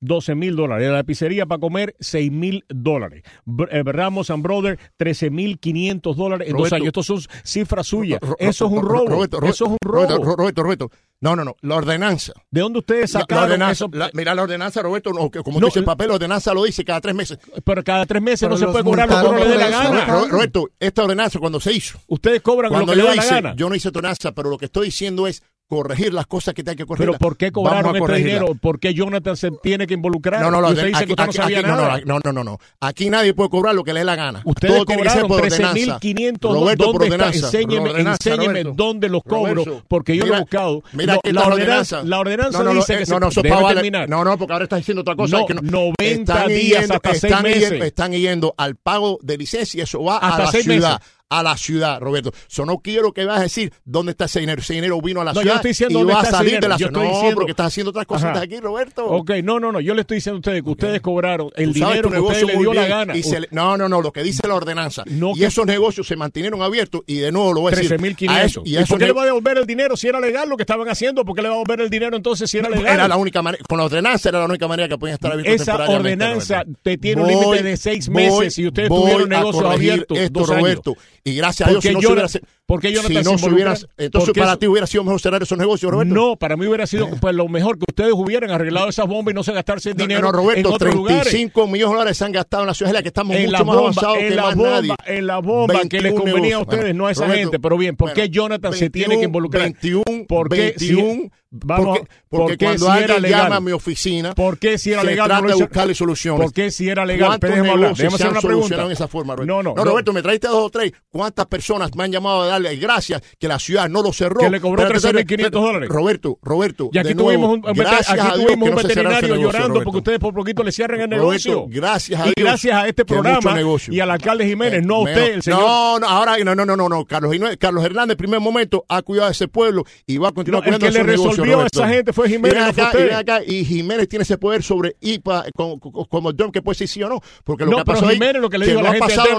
12 mil dólares. La pizzería para comer, 6 mil dólares. Eh, Ramos and Brother, 13 mil 500 dólares en dos años. Estos son cifras suyas. Eso es un robo. Eso es un robo. Roberto, Roberto, No, no, no. La ordenanza. ¿De dónde ustedes sacaron eso? mira, la ordenanza, Roberto, no, como dice el papel, la ordenanza lo dice cada tres meses. Pero cada tres meses no se puede cobrar lo que no le dé la gana. Roberto, esta ordenanza cuando se hizo. Ustedes cobran lo que le da la gana. Yo no hice ordenanza, pero lo que estoy diciendo es corregir las cosas que te hay que corregir. Pero ¿por qué cobraron este dinero? ¿Por qué Jonathan se tiene que involucrar? No, no, no. Usted dice que usted no sabía nada. No, no, no, no. Aquí nadie puede cobrar lo que le dé la gana. Ustedes Todo cobraron 13.500 ¿Dónde está? Enséñeme, enséñeme dónde los cobro, porque yo lo he buscado. Mira que la ordenanza, la ordenanza dice que eh, no, no, se terminar. No, no, porque ahora estás diciendo otra cosa. No, 90 días hasta 6 meses. Están yendo al pago de licencia y eso va a la ciudad a la ciudad, Roberto. So, no quiero que vas a decir dónde está ese dinero. Ese dinero vino a la ciudad y va a salir de la ciudad. No, diciendo... porque estás haciendo otras cosas aquí, Roberto. Ok, no, no, no. Yo le estoy diciendo a ustedes que ustedes cobraron el dinero que ustedes le dio la gana. no, no, no. Lo que dice la ordenanza. y esos negocios se mantenieron abiertos y de nuevo lo voy a decir. 13.500. ¿Y, ¿Y por qué le va a devolver el dinero si era legal lo que estaban haciendo? ¿Por qué le va a devolver el dinero entonces si era legal? Era la única manera. Con la ordenanza era la única manera que podían estar abiertos Esa ordenanza te tiene un límite de seis meses y ustedes tuvieron negocios abiertos. Esto, Roberto. Y gracias a Dios no yo, se porque yo si no se hubieras, entonces para ti hubiera sido mejor cerrar esos negocios, Roberto. No, para mí hubiera sido pues, lo mejor que ustedes hubieran arreglado esas bombas y no se gastarse dinero no, Roberto, en otros 35 millones de dólares se han gastado en la ciudad de la que estamos mucho más avanzados que más bomba, nadie. En la bomba que les convenía a ustedes, no a esa gente. Pero bien, ¿por qué Jonathan se tiene que involucrar? 21, ¿Por qué, 21, vamos, porque, cuando si alguien llama a mi oficina, ¿por qué si era legal? Se trata de buscarle soluciones. ¿Por qué si era legal? ¿Cuántos negocios se han solucionado en esa forma, Roberto? No, no, Roberto, me traiste dos o tres. ¿Cuántas personas me han llamado a darle gracias que la ciudad no lo cerró. Que le cobró Espérate, 13.500 espérate, dólares. Roberto, Roberto. Y aquí tuvimos un, gracias aquí a Dios tuvimos un no veterinario negocio, llorando Roberto. porque ustedes por poquito le cierran el Roberto, negocio. gracias a y Dios gracias a este programa negocio. y al alcalde Jiménez, no a usted, el señor. No, no, ahora no, no, no, no, no. Carlos, Carlos Hernández, en primer momento, ha cuidado a ese pueblo y va a continuar No, el que le resolvió a Roberto. esa gente fue Jiménez, Y acá, y acá, y Jiménez tiene ese poder sobre IPA como, como, John que puede decir sí o no. Porque lo No, que pasó ahí, Jiménez lo que le dijo a no la ha gente pasado no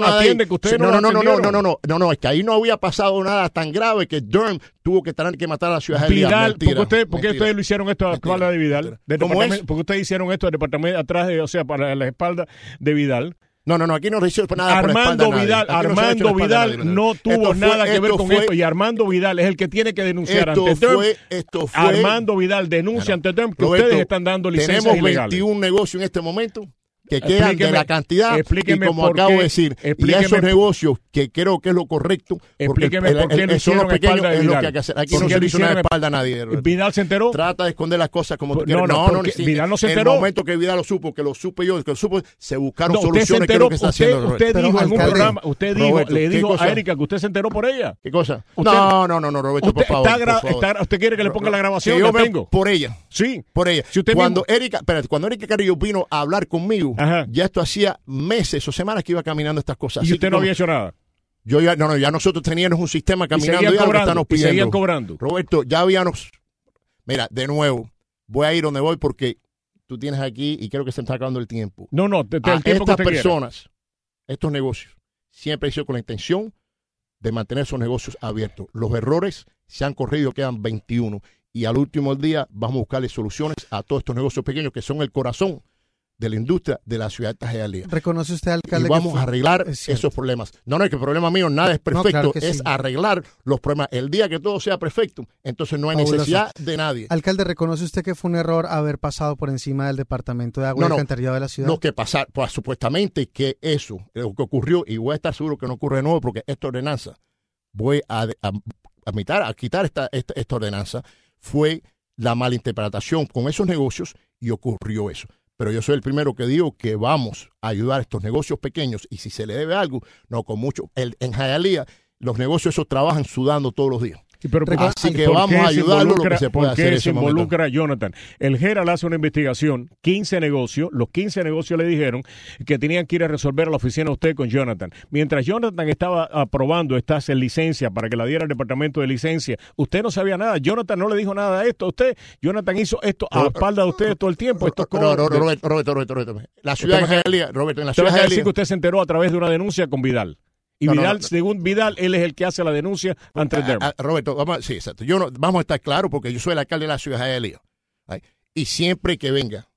no, no, no, no, no, atendieron. no, no, no, no, es que ahí no había pasado nada tan grave que Durham tuvo que tener que matar a la ciudad. Vidal, Mentira, ¿por qué, usted, por qué ustedes lo hicieron esto a la espalda de Vidal? ¿Cómo es? ¿Por qué ustedes hicieron esto al departamento atrás de, o sea, para la espalda de Vidal? No, no, no, aquí no hicieron nada por la Armando a nadie. Vidal, no Armando la a Vidal nadie. no tuvo fue- nada que ver con fue- esto y Armando Vidal es el que tiene que denunciar Esto ante Durham. fue, esto fue. Armando Vidal denuncia ante Durham que Roberto, ustedes están dando licencias Tenemos ilegales. 21 negocios en este momento que quedan de la cantidad y como acabo qué- de decir, y esos negocios que creo que es lo correcto, porque por qué son los pequeños, es lo que hay que hacer. Aquí ¿Por no se le hizo nada a hicieron a- espalda a nadie. Roberto. Vidal se enteró. Trata de esconder las cosas como tú No, quieres. no, sí, Vidal no se En enteró. el momento que Vidal lo supo, que lo supe yo, que lo supo, se buscaron No, usted se soluciones que es enteró, lo que está usted, haciendo. usted Roberto. dijo en un alcalde, programa, usted dijo, Roberto, le ¿qué dijo a Erika que usted se enteró por ella. ¿Qué cosa? Usted- no, no, no, no, Roberto, por Usted, favor. está gra- por favor. está- ¿Usted quiere que le ponga la grabación? Que yo La tengo. Por ella. Sí. Por ella. Si usted cuando Erika, espérate, cuando Erika Carrillo vino a hablar conmigo, Ajá. ya esto hacía meses o semanas que iba caminando estas cosas. Y Así usted que no había hecho nada. Yo ya, no, no, ya nosotros teníamos un sistema Y caminando seguían y algo cobrando. estamos Y seguían pidiendo. cobrando. Roberto, ya habíamos. Mira, de nuevo, voy a ir donde voy porque tú tienes aquí y creo que se me está acabando el tiempo. No, no, te- te- el tiempo que estas quiera. personas, estos negocios, siempre han sido con la intención de mantener esos negocios abiertos. Los errores se han corrido, quedan 21. Y al último día vamos a buscarle soluciones a todos estos negocios pequeños que son el corazón de la industria de la ciudad de Hialeah. ¿Reconoce usted, Y alcalde? que vamos fue- a arreglar es esos problemas. No, no, es que el problema mío nada es perfecto, claro es sí. arreglar los problemas. El día que todo sea perfecto, entonces no hay Fabuloso. necesidad de nadie. Alcalde, ¿reconoce usted que fue un error haber pasado por encima del Departamento de Agua No, y no. Alcantarillado de la ciudad? Lo que pasar, pues supuestamente que eso, lo que ocurrió, y voy a estar seguro que no ocurre de nuevo porque esta ordenanza, voy a, a, a mitar- a quitar esta, esta, esta ordenanza, fue la malinterpretación con esos negocios y ocurrió eso. Pero yo soy el primero que digo que vamos a ayudar a estos negocios pequeños y si se le debe algo, no con mucho. El, en Hialeah, los negocios esos trabajan sudando todos los días. Sí, pero Así que ¿por vamos a ayudarlo lo que se involucra Jonathan? El Gerald hace una investigación, 15 negocios, los 15 negocios le dijeron que tenían que ir a resolver a la oficina de usted con Jonathan. Mientras Jonathan estaba aprobando estas licencias para que la diera el departamento de licencia, usted no sabía nada. Jonathan no le dijo nada de esto a usted. Jonathan hizo esto a la espalda de ustedes todo el tiempo. Esto No, no, Roberto, Roberto, Roberto, Roberto. La ciudad de Roberto, en la ciudad de que usted se enteró a través de una denuncia con Vidal. Y No, Vidal, no, no. según Vidal, él es el que hace la denuncia ante el Ah, DERM. ah, Roberto, vamos, a- sí, exacto. Yo no, vamos a estar claros porque yo soy el alcalde de la ciudad de. Ay, Y siempre que venga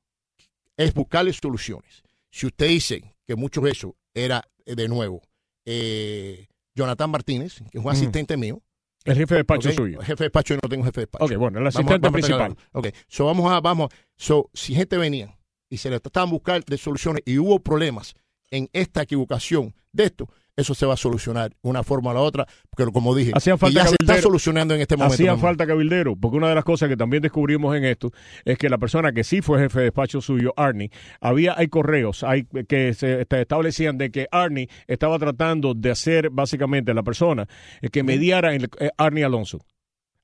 es buscarle soluciones. Si usted dice que mucho de eso era, eh, de nuevo, eh, Jonathan Martínez, que es un asistente mío. El jefe de despacho ok, suyo. Jefe de despacho, yo no tengo jefe de despacho. Ok, bueno, el asistente vamos principal. Ok, so vamos a, vamos, so, si gente venía y se le trataban de buscar de soluciones y hubo problemas en esta equivocación de esto, eso se va a solucionar una forma o la otra, porque como dije, Hacían falta ya se está solucionando en este momento. Hacía mismo. falta cabildero, porque una de las cosas que también descubrimos en esto es que la persona que sí fue jefe de despacho suyo, Arnie, había hay correos hay que se establecían de que Arnie estaba tratando de hacer básicamente la persona eh, que mediara en el- eh, Arnie Alonso.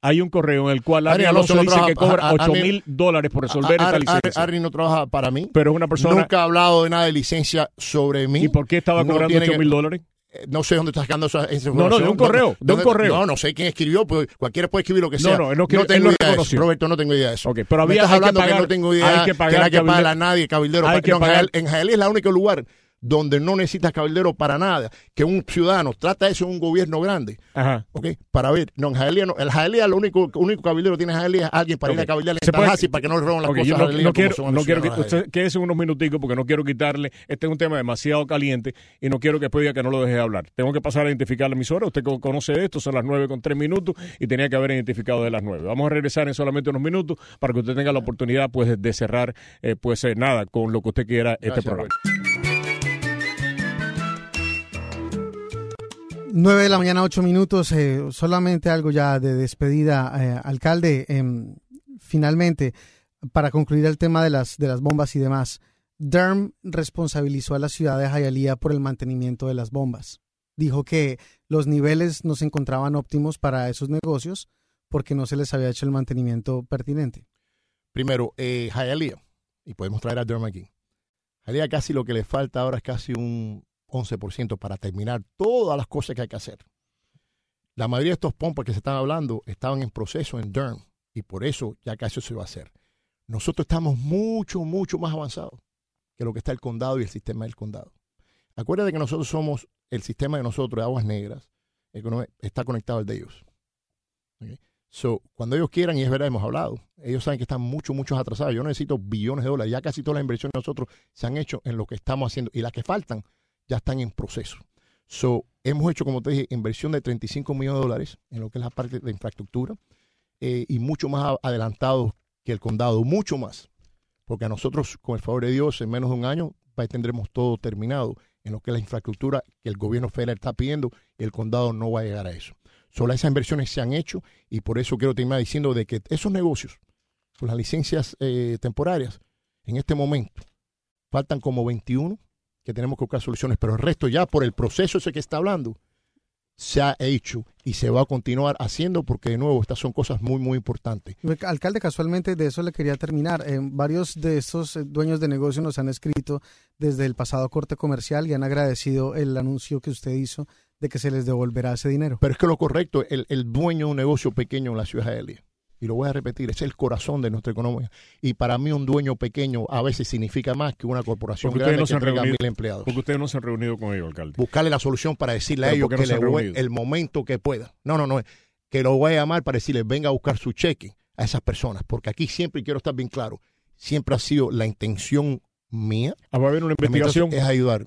Hay un correo en el cual Arnie, Arnie Alonso Alonso, no dice que cobra a- a- 8 Arnie- mil dólares por resolver Ar- esta licencia. Arnie no trabaja para mí. pero es una persona. Nunca ha hablado de nada de licencia sobre mí. ¿Y por qué estaba No cobrando tiene 8 que- mil dólares? Eh, No sé dónde está sacando esa, esa No, no, de un información. correo, ¿Dónde- de un correo. No, no sé quién escribió, pues cualquiera puede escribir lo que No, sea. no, él no quiere- tengo no idea de eso. Roberto, no tengo idea de eso. Ok, pero Me había- estás que hablando que, no tengo idea hay que pagar que no hay que pagar a nadie, cabildero. Hay que no, en pagar- Jael- En Jaelí es el único lugar donde no necesitas cabildero para nada. Que un ciudadano trata eso en un gobierno grande. Ajá. ¿ok? Para ver, no, en Jaelía no, el Jaelía lo único, único cabildero que tiene en Jaelía es alguien para ir a cabildear en Tallahassee para que no le roben las cosas yo no, quiero, no quiero que usted quédese unos minuticos porque no quiero quitarle. Este es un tema demasiado caliente y no quiero que después diga que no lo deje hablar. Tengo que pasar a identificar la emisora. Usted co- conoce de esto, son las nueve con tres minutos y tenía que haber identificado de las nueve. Vamos a regresar en solamente unos minutos para que usted tenga la oportunidad pues de cerrar eh, pues eh, nada con lo que usted quiera este Gracias, programa. 9 de la mañana, 8 minutos. eh, solamente algo ya de despedida, eh, alcalde. em, finalmente, para concluir el tema de las, de las bombas y demás, DERM responsabilizó a la ciudad de Hialeah por el mantenimiento de las bombas. dijo que los niveles no se encontraban óptimos para esos negocios porque no se les había hecho el mantenimiento pertinente. Primero, eh, y podemos traer a Durham aquí. Hialeah casi lo que le falta ahora es casi un 11% para terminar todas las cosas que hay que hacer. La mayoría de estos pompas que se están hablando estaban en proceso en Durham y por eso ya casi se va a hacer. Nosotros estamos mucho, mucho más avanzados que lo que está el condado y el sistema del condado. Acuérdate que nosotros somos, el sistema de nosotros de aguas negras, está conectado al de ellos. So, cuando ellos quieran, y es verdad, hemos hablado, ellos saben que están mucho, mucho atrasados. Yo necesito billones de dólares. Ya casi todas las inversiones de nosotros se han hecho en lo que estamos haciendo. Y las que faltan ya están en proceso. So, hemos hecho, como te dije, inversión de 35 millones de dólares en lo que es la parte de infraestructura eh, y mucho más adelantado que el condado, mucho más. Porque a nosotros, con el favor de Dios, en menos de un año tendremos todo terminado en lo que es la infraestructura que el gobierno federal está pidiendo el condado no va a llegar a eso. Solo esas inversiones se han hecho y por eso quiero terminar diciendo de que esos negocios, con las licencias eh, temporarias, en este momento faltan como 21 que tenemos que buscar soluciones, pero el resto ya por el proceso ese que está hablando, se ha hecho y se va a continuar haciendo porque de nuevo estas son cosas muy muy importantes. Alcalde, casualmente de eso le quería terminar. Eh, varios de estos eh, dueños de negocio nos han escrito desde el pasado corte comercial y han agradecido el anuncio que usted hizo de que se les devolverá ese dinero. Pero es que lo correcto, el, el dueño de un negocio pequeño en la ciudad de Elia, y lo voy a repetir, es el corazón de nuestra economía. Y para mí un dueño pequeño a veces significa más que una corporación grande no que tenga mil empleados. Porque ustedes no se han reunido con ellos, alcalde. Buscarle la solución para decirle a ellos que le voy el momento que pueda. No, no, no. Que lo voy a llamar para decirle venga a buscar su cheque a esas personas. Porque aquí siempre, y quiero estar bien claro, siempre ha sido la intención mía. Ah, va a haber una investigación. Es ayudar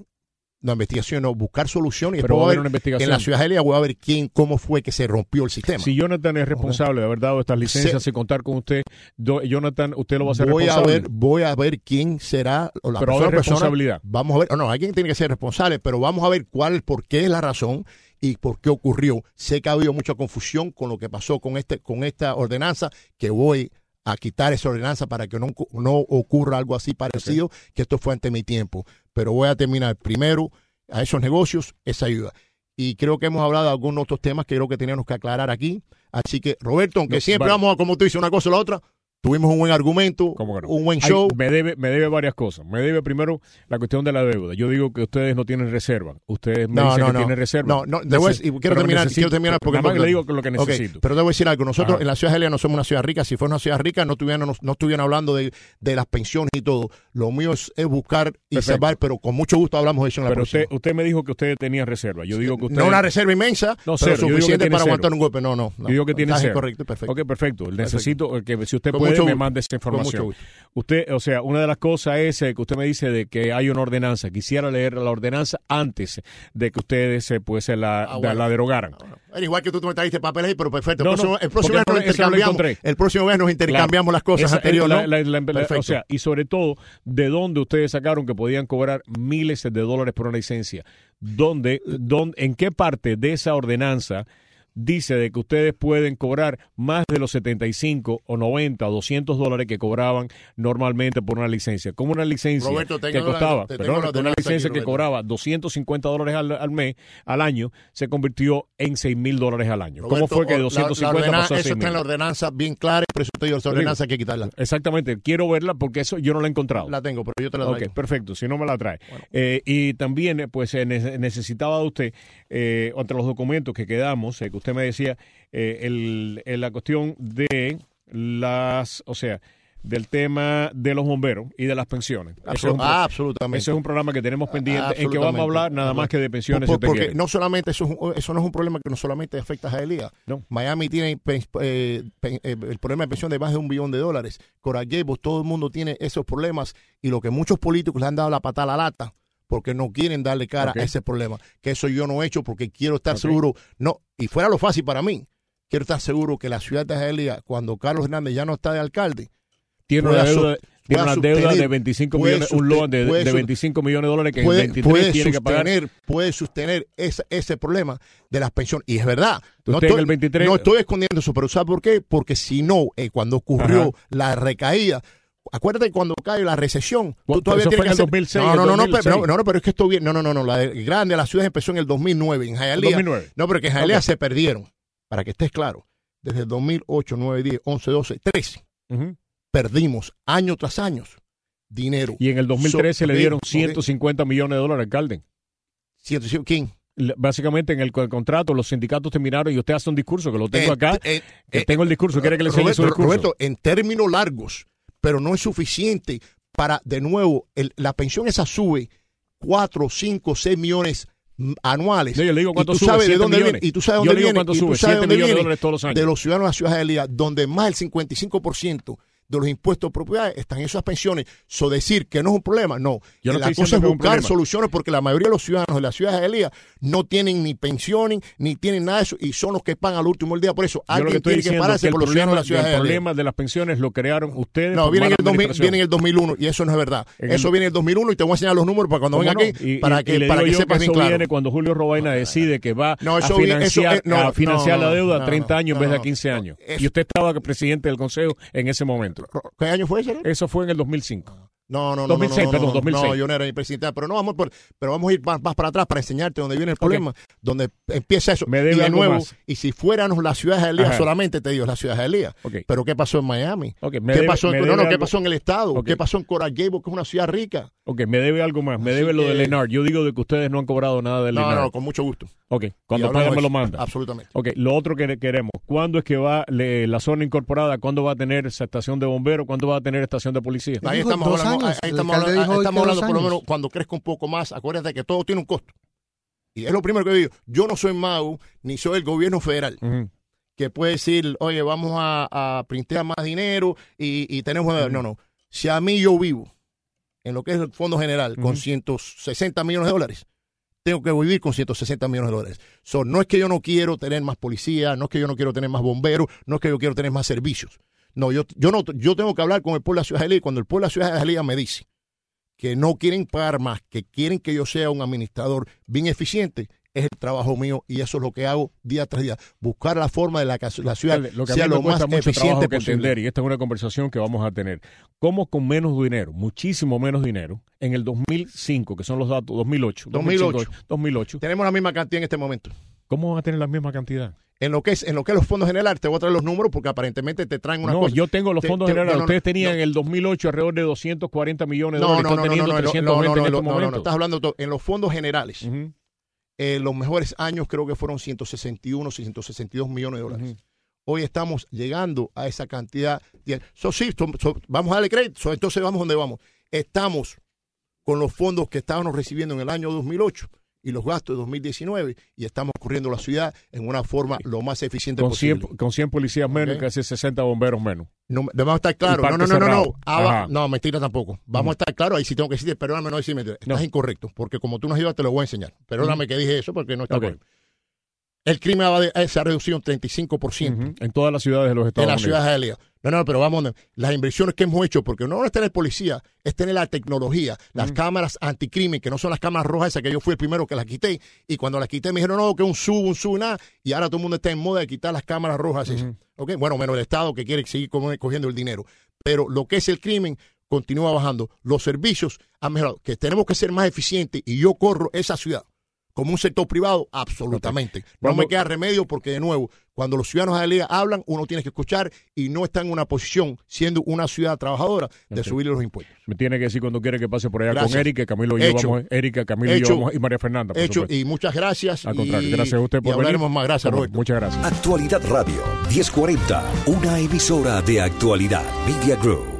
la investigación, no, buscar soluciones. Y después una investigación. En la ciudad de Elia voy a ver quién, cómo fue que se rompió el sistema. Si Jonathan es responsable de haber dado estas licencias y contar con usted, Jonathan, usted lo va a hacer voy responsable. A ver, voy a ver quién será la pero persona, responsabilidad. Vamos a ver, no, alguien tiene que ser responsable, pero vamos a ver cuál, por qué es la razón y por qué ocurrió. Sé que ha habido mucha confusión con lo que pasó con este, con esta ordenanza que voy a quitar esa ordenanza para que no, no ocurra algo así parecido, que esto fue ante mi tiempo. Pero voy a terminar primero a esos negocios esa ayuda. Y creo que hemos hablado de algunos otros temas que creo que teníamos que aclarar aquí. Así que, Roberto, aunque siempre vamos a, como tú dices, una cosa o la otra, Tuvimos un buen argumento, un buen show. me, debe, me debe varias cosas. Me debe primero la cuestión de la deuda. Yo digo que ustedes no tienen reserva. Ustedes me dicen que tienen reserva. No, no, debo y quiero terminar, quiero terminar porque. Nada más le digo lo que necesito. pero debo decir algo. Nosotros en la ciudad de Helena no somos una ciudad rica. Si fuera una ciudad rica, no estuvieran, no, estuvieran hablando de, de, las pensiones y todo. Lo mío es, buscar y salvar, pero con mucho gusto hablamos de eso en la Pero usted, usted me dijo que ustedes tenían reserva. Yo digo que usted. No una reserva inmensa, no, pero suficiente para aguantar un golpe. No, no. Yo digo que tiene reserva. correcto, perfecto. Ok, perfecto. Necesito que si usted puede, me mande esa información Usted, o sea, una de las cosas es eh, que usted me dice de que hay una ordenanza. Quisiera leer la ordenanza antes de que ustedes eh, pues la, ah, la derogaran. Ah, igual que tú me trajiste papeles ahí, pero perfecto. el, próximo, mes nos intercambiamos, el próximo mes nos intercambiamos las cosas anteriores. o sea, y sobre todo, ¿de dónde ustedes sacaron que podían cobrar miles de dólares por una licencia? ¿Dónde, dónde, ¿En qué parte de esa ordenanza dice de que ustedes pueden cobrar más de los 75 o 90 o 200 dólares que cobraban normalmente por una licencia. Como una licencia que costaba, una licencia que cobraba 250 dólares al, mes, al año, se convirtió en 6 mil dólares al año. ¿Cómo fue que 250 pasó a Eso está en la ordenanza bien clara, por eso te digo, esa ordenanza hay que quitarla. Exactamente, quiero verla porque eso yo no la he encontrado. La tengo, pero yo te la traigo. Ok, perfecto, si no me la trae. Eh, y también, pues, necesitaba de usted, eh, entre los documentos que quedamos, eh, que usted me decía eh, el, la cuestión de las, o sea, del tema de los bomberos y de las pensiones. ah, absolutamente. Ese es un programa que tenemos pendiente en que vamos a hablar nada más que de pensiones. porque no solamente eso, eso no es un problema que no solamente afecta a Jalía. No. Miami tiene eh, eh, el problema de pensión de más de un billón de dólares. Coral todo el mundo tiene esos problemas y lo que muchos políticos le han dado la patada a la lata porque no quieren darle cara a ese problema. Que eso yo no he hecho porque quiero estar seguro. No, y fuera lo fácil para mí. Quiero estar seguro que la ciudad de Jalía, cuando Carlos Hernández ya no está de alcalde, tiene una deuda, tiene una deuda de 25 millones, un loan de, de, 25 millones de dólares que puede, en 23 tiene que pagar. Puede sostener ese, ese problema de las pensiones. Y es verdad. No estoy, el 23, no estoy escondiendo eso, pero ¿sabe por qué? Porque si no, eh, cuando ocurrió la recaída, Acuérdate cuando cae la recesión. Bueno, Tú todavía eso tienes fue que en el hacer- 2006, No, no, no, no, 2006. pero, no, no, pero es que esto bien. No, no, no, no. La de- grande de las ciudades empezó en el 2009. En Hialeah. 2009. No, pero que en Hialeah se perdieron. Para que estés claro. Desde el 2008, 9, 10, 11, 12, 13. Ujú. Perdimos año tras año dinero. Y en el 2013 So- le dieron ok. 150 millones de dólares, alcalde. Ciento- ¿Quién? Básicamente en el, co- contrato los sindicatos terminaron y usted hace un discurso que lo tengo Eh, acá. eh, que eh, tengo el discurso, quiere que le enseñe su discurso. Roberto, en términos largos, pero no es suficiente para, de nuevo, el- la pensión esa sube 4, 5, 6 millones anuales. No, yo le digo Y cuánto tú sube, sabes de 7 dónde millones. viene. Y tú sabes Yo dónde le digo viene. cuánto y tú sube, sabes 7 dónde millones de viene. dólares todos los años. De los ciudadanos de la ciudad de Elías, donde más del 55% de los impuestos de propiedad están en esas pensiones. So decir que no es un problema, no. Yo no la cosa es que buscar soluciones porque la mayoría de los ciudadanos de la ciudad de Elías no tienen ni pensiones, ni tienen nada de eso, y son los que pagan al último del día. Por eso, que alguien estoy tiene que diciendo pararse que el por los ciudadanos de la ciudad el de Elías. problema de las pensiones lo crearon ustedes. No, viene en, el 2000, administración. viene en el 2001 y eso no es verdad. En el- eso viene en el 2001 y te voy a enseñar los números para cuando ¿Cómo venga no? aquí Y- para que, y para que sepas que bien eso claro. viene cuando Julio Robaina decide que va No, a, eso viene- financiar, eso, eh, no, a financiar la deuda a no, 30 años en vez de a no, 15 años. Y usted estaba presidente del consejo en ese momento. ¿Qué año fue ese? Eso fue en el 2005. No, no, no. 2006, no, no, perdón, no, 2006. No, yo no era ni presidente, pero no vamos por, pero vamos a ir más, más para atrás para enseñarte dónde viene el problema, donde empieza eso. Me debe y de algo nuevo, más. y si fuéramos la ciudad de Elías Ajá. solamente, te digo, la ciudad de Elías. Ok. Pero ¿qué pasó en Miami? Ok, me ¿Qué, debe- pasó en, no, no, ¿qué pasó en el estado? ¿Qué pasó en Coral Gables, que es una ciudad rica? Ok, me debe algo más. Me Así debe lo de Lenar. Yo digo de que ustedes no han cobrado nada de No, Lenar. no, con mucho gusto. Ok, Y cuando hablamos pague me lo eso. manda. Absolutamente. Ok, lo otro que queremos, ¿cuándo es que va le- la zona incorporada? ¿Cuándo va a tener esa estación de bomberos? ¿Cuándo va a tener estación de policía? Ahí dijo estamos dos hablando, años. ahí El estamos alcalde hablando, dijo hoy estamos que dos hablando por lo años. menos cuando crezca un poco más, acuérdate que todo tiene un costo. Y es lo primero que digo, yo no soy MAU, ni soy el gobierno federal, Ujú. que puede decir, oye, vamos a, a printear más dinero y, y tenemos... No, no. Si a mí yo vivo en lo que es el Fondo General con Ujú. 160 millones de dólares, tengo que vivir con 160 millones de dólares. So, no es que yo no quiero tener más policía, no es que yo no quiero tener más bomberos, no es que yo quiero tener más servicios. No, yo, yo no, yo tengo que hablar con el pueblo de la ciudad de cuando el pueblo de la ciudad de me dice que no quieren pagar más, que quieren que yo sea un administrador bien eficiente, es el trabajo mío y eso es lo que hago día tras día, buscar la forma de la que la ciudad Dale, lo que a sea mí me lo más eficiente que posible. entender, y esta es una conversación que vamos a tener, cómo con menos dinero, muchísimo menos dinero, en el 2005, que son los datos, 2008, 2008. 2008, Tenemos la misma cantidad en este momento. ¿cómo van a tener la misma cantidad? En lo que es en lo que es los fondos generales, te voy a traer los números porque aparentemente te traen una no, cosa. yo tengo los Te- fondos te- generales. no, no, Ustedes tenían no. en el 2008 alrededor de 240 millones de No, dólares. no, no, no, teniendo no, no, 320 no, no, no, este no, no, estás hablando en los fondos generales. Ujú, eh, los mejores años creo que fueron 161, 162 millones de dólares. Hoy estamos llegando a esa cantidad. de- So, sí, so- so- vamos a darle crédito. Entonces vamos donde vamos. Estamos con los fondos que estábamos recibiendo en el año 2008 y los gastos de 2019 y estamos corriendo la ciudad en una forma lo más eficiente Con 100, posible. con 100 policías menos y casi 60 bomberos menos. No, debemos estar claros. No, no, no, no, no. cerrado. Ah, no, mentira tampoco. Vamos a estar claros. Ahí sí tengo que decirte, perdóname, no decir mentira. Estás No. incorrecto, porque como tú nos ayudas, te lo voy a enseñar. Perdóname que dije eso porque no está Ok. correcto. El crimen va de- se ha reducido un 35% Ujú, En todas las ciudades de los en Estados Unidos. ciudad de Jalía. No, no, pero vamos, las inversiones que hemos hecho, porque no es tener policía, es tener la tecnología, las cámaras anticrimen, que no son las cámaras rojas esas que yo fui el primero que las quité, y cuando las quité me dijeron, no, que un sub, un sub, nada, y ahora todo el mundo está en moda de quitar las cámaras rojas. Bueno, menos el Estado que quiere seguir co- cogiendo el dinero. Pero lo que es el crimen continúa bajando. Los servicios han mejorado. Que tenemos que ser más eficientes, y yo corro esa ciudad como un sector privado, absolutamente. No Vamos- me queda remedio porque, de nuevo, cuando los ciudadanos de la liga hablan, uno tiene que escuchar y no está en una posición, siendo una ciudad trabajadora, de Ok. subirle los impuestos. Me tiene que decir cuando quiere que pase por allá Gracias. con Erika, Camilo y yo vamos, Erika, Camilo y yo vamos, y María Fernanda, por Hecho, supuesto. y muchas gracias. Al contrario, y- gracias a usted y por venir. hablaremos más. Gracias, Roberto. Muchas gracias. Actualidad Radio 1040, una emisora de actualidad Media Group.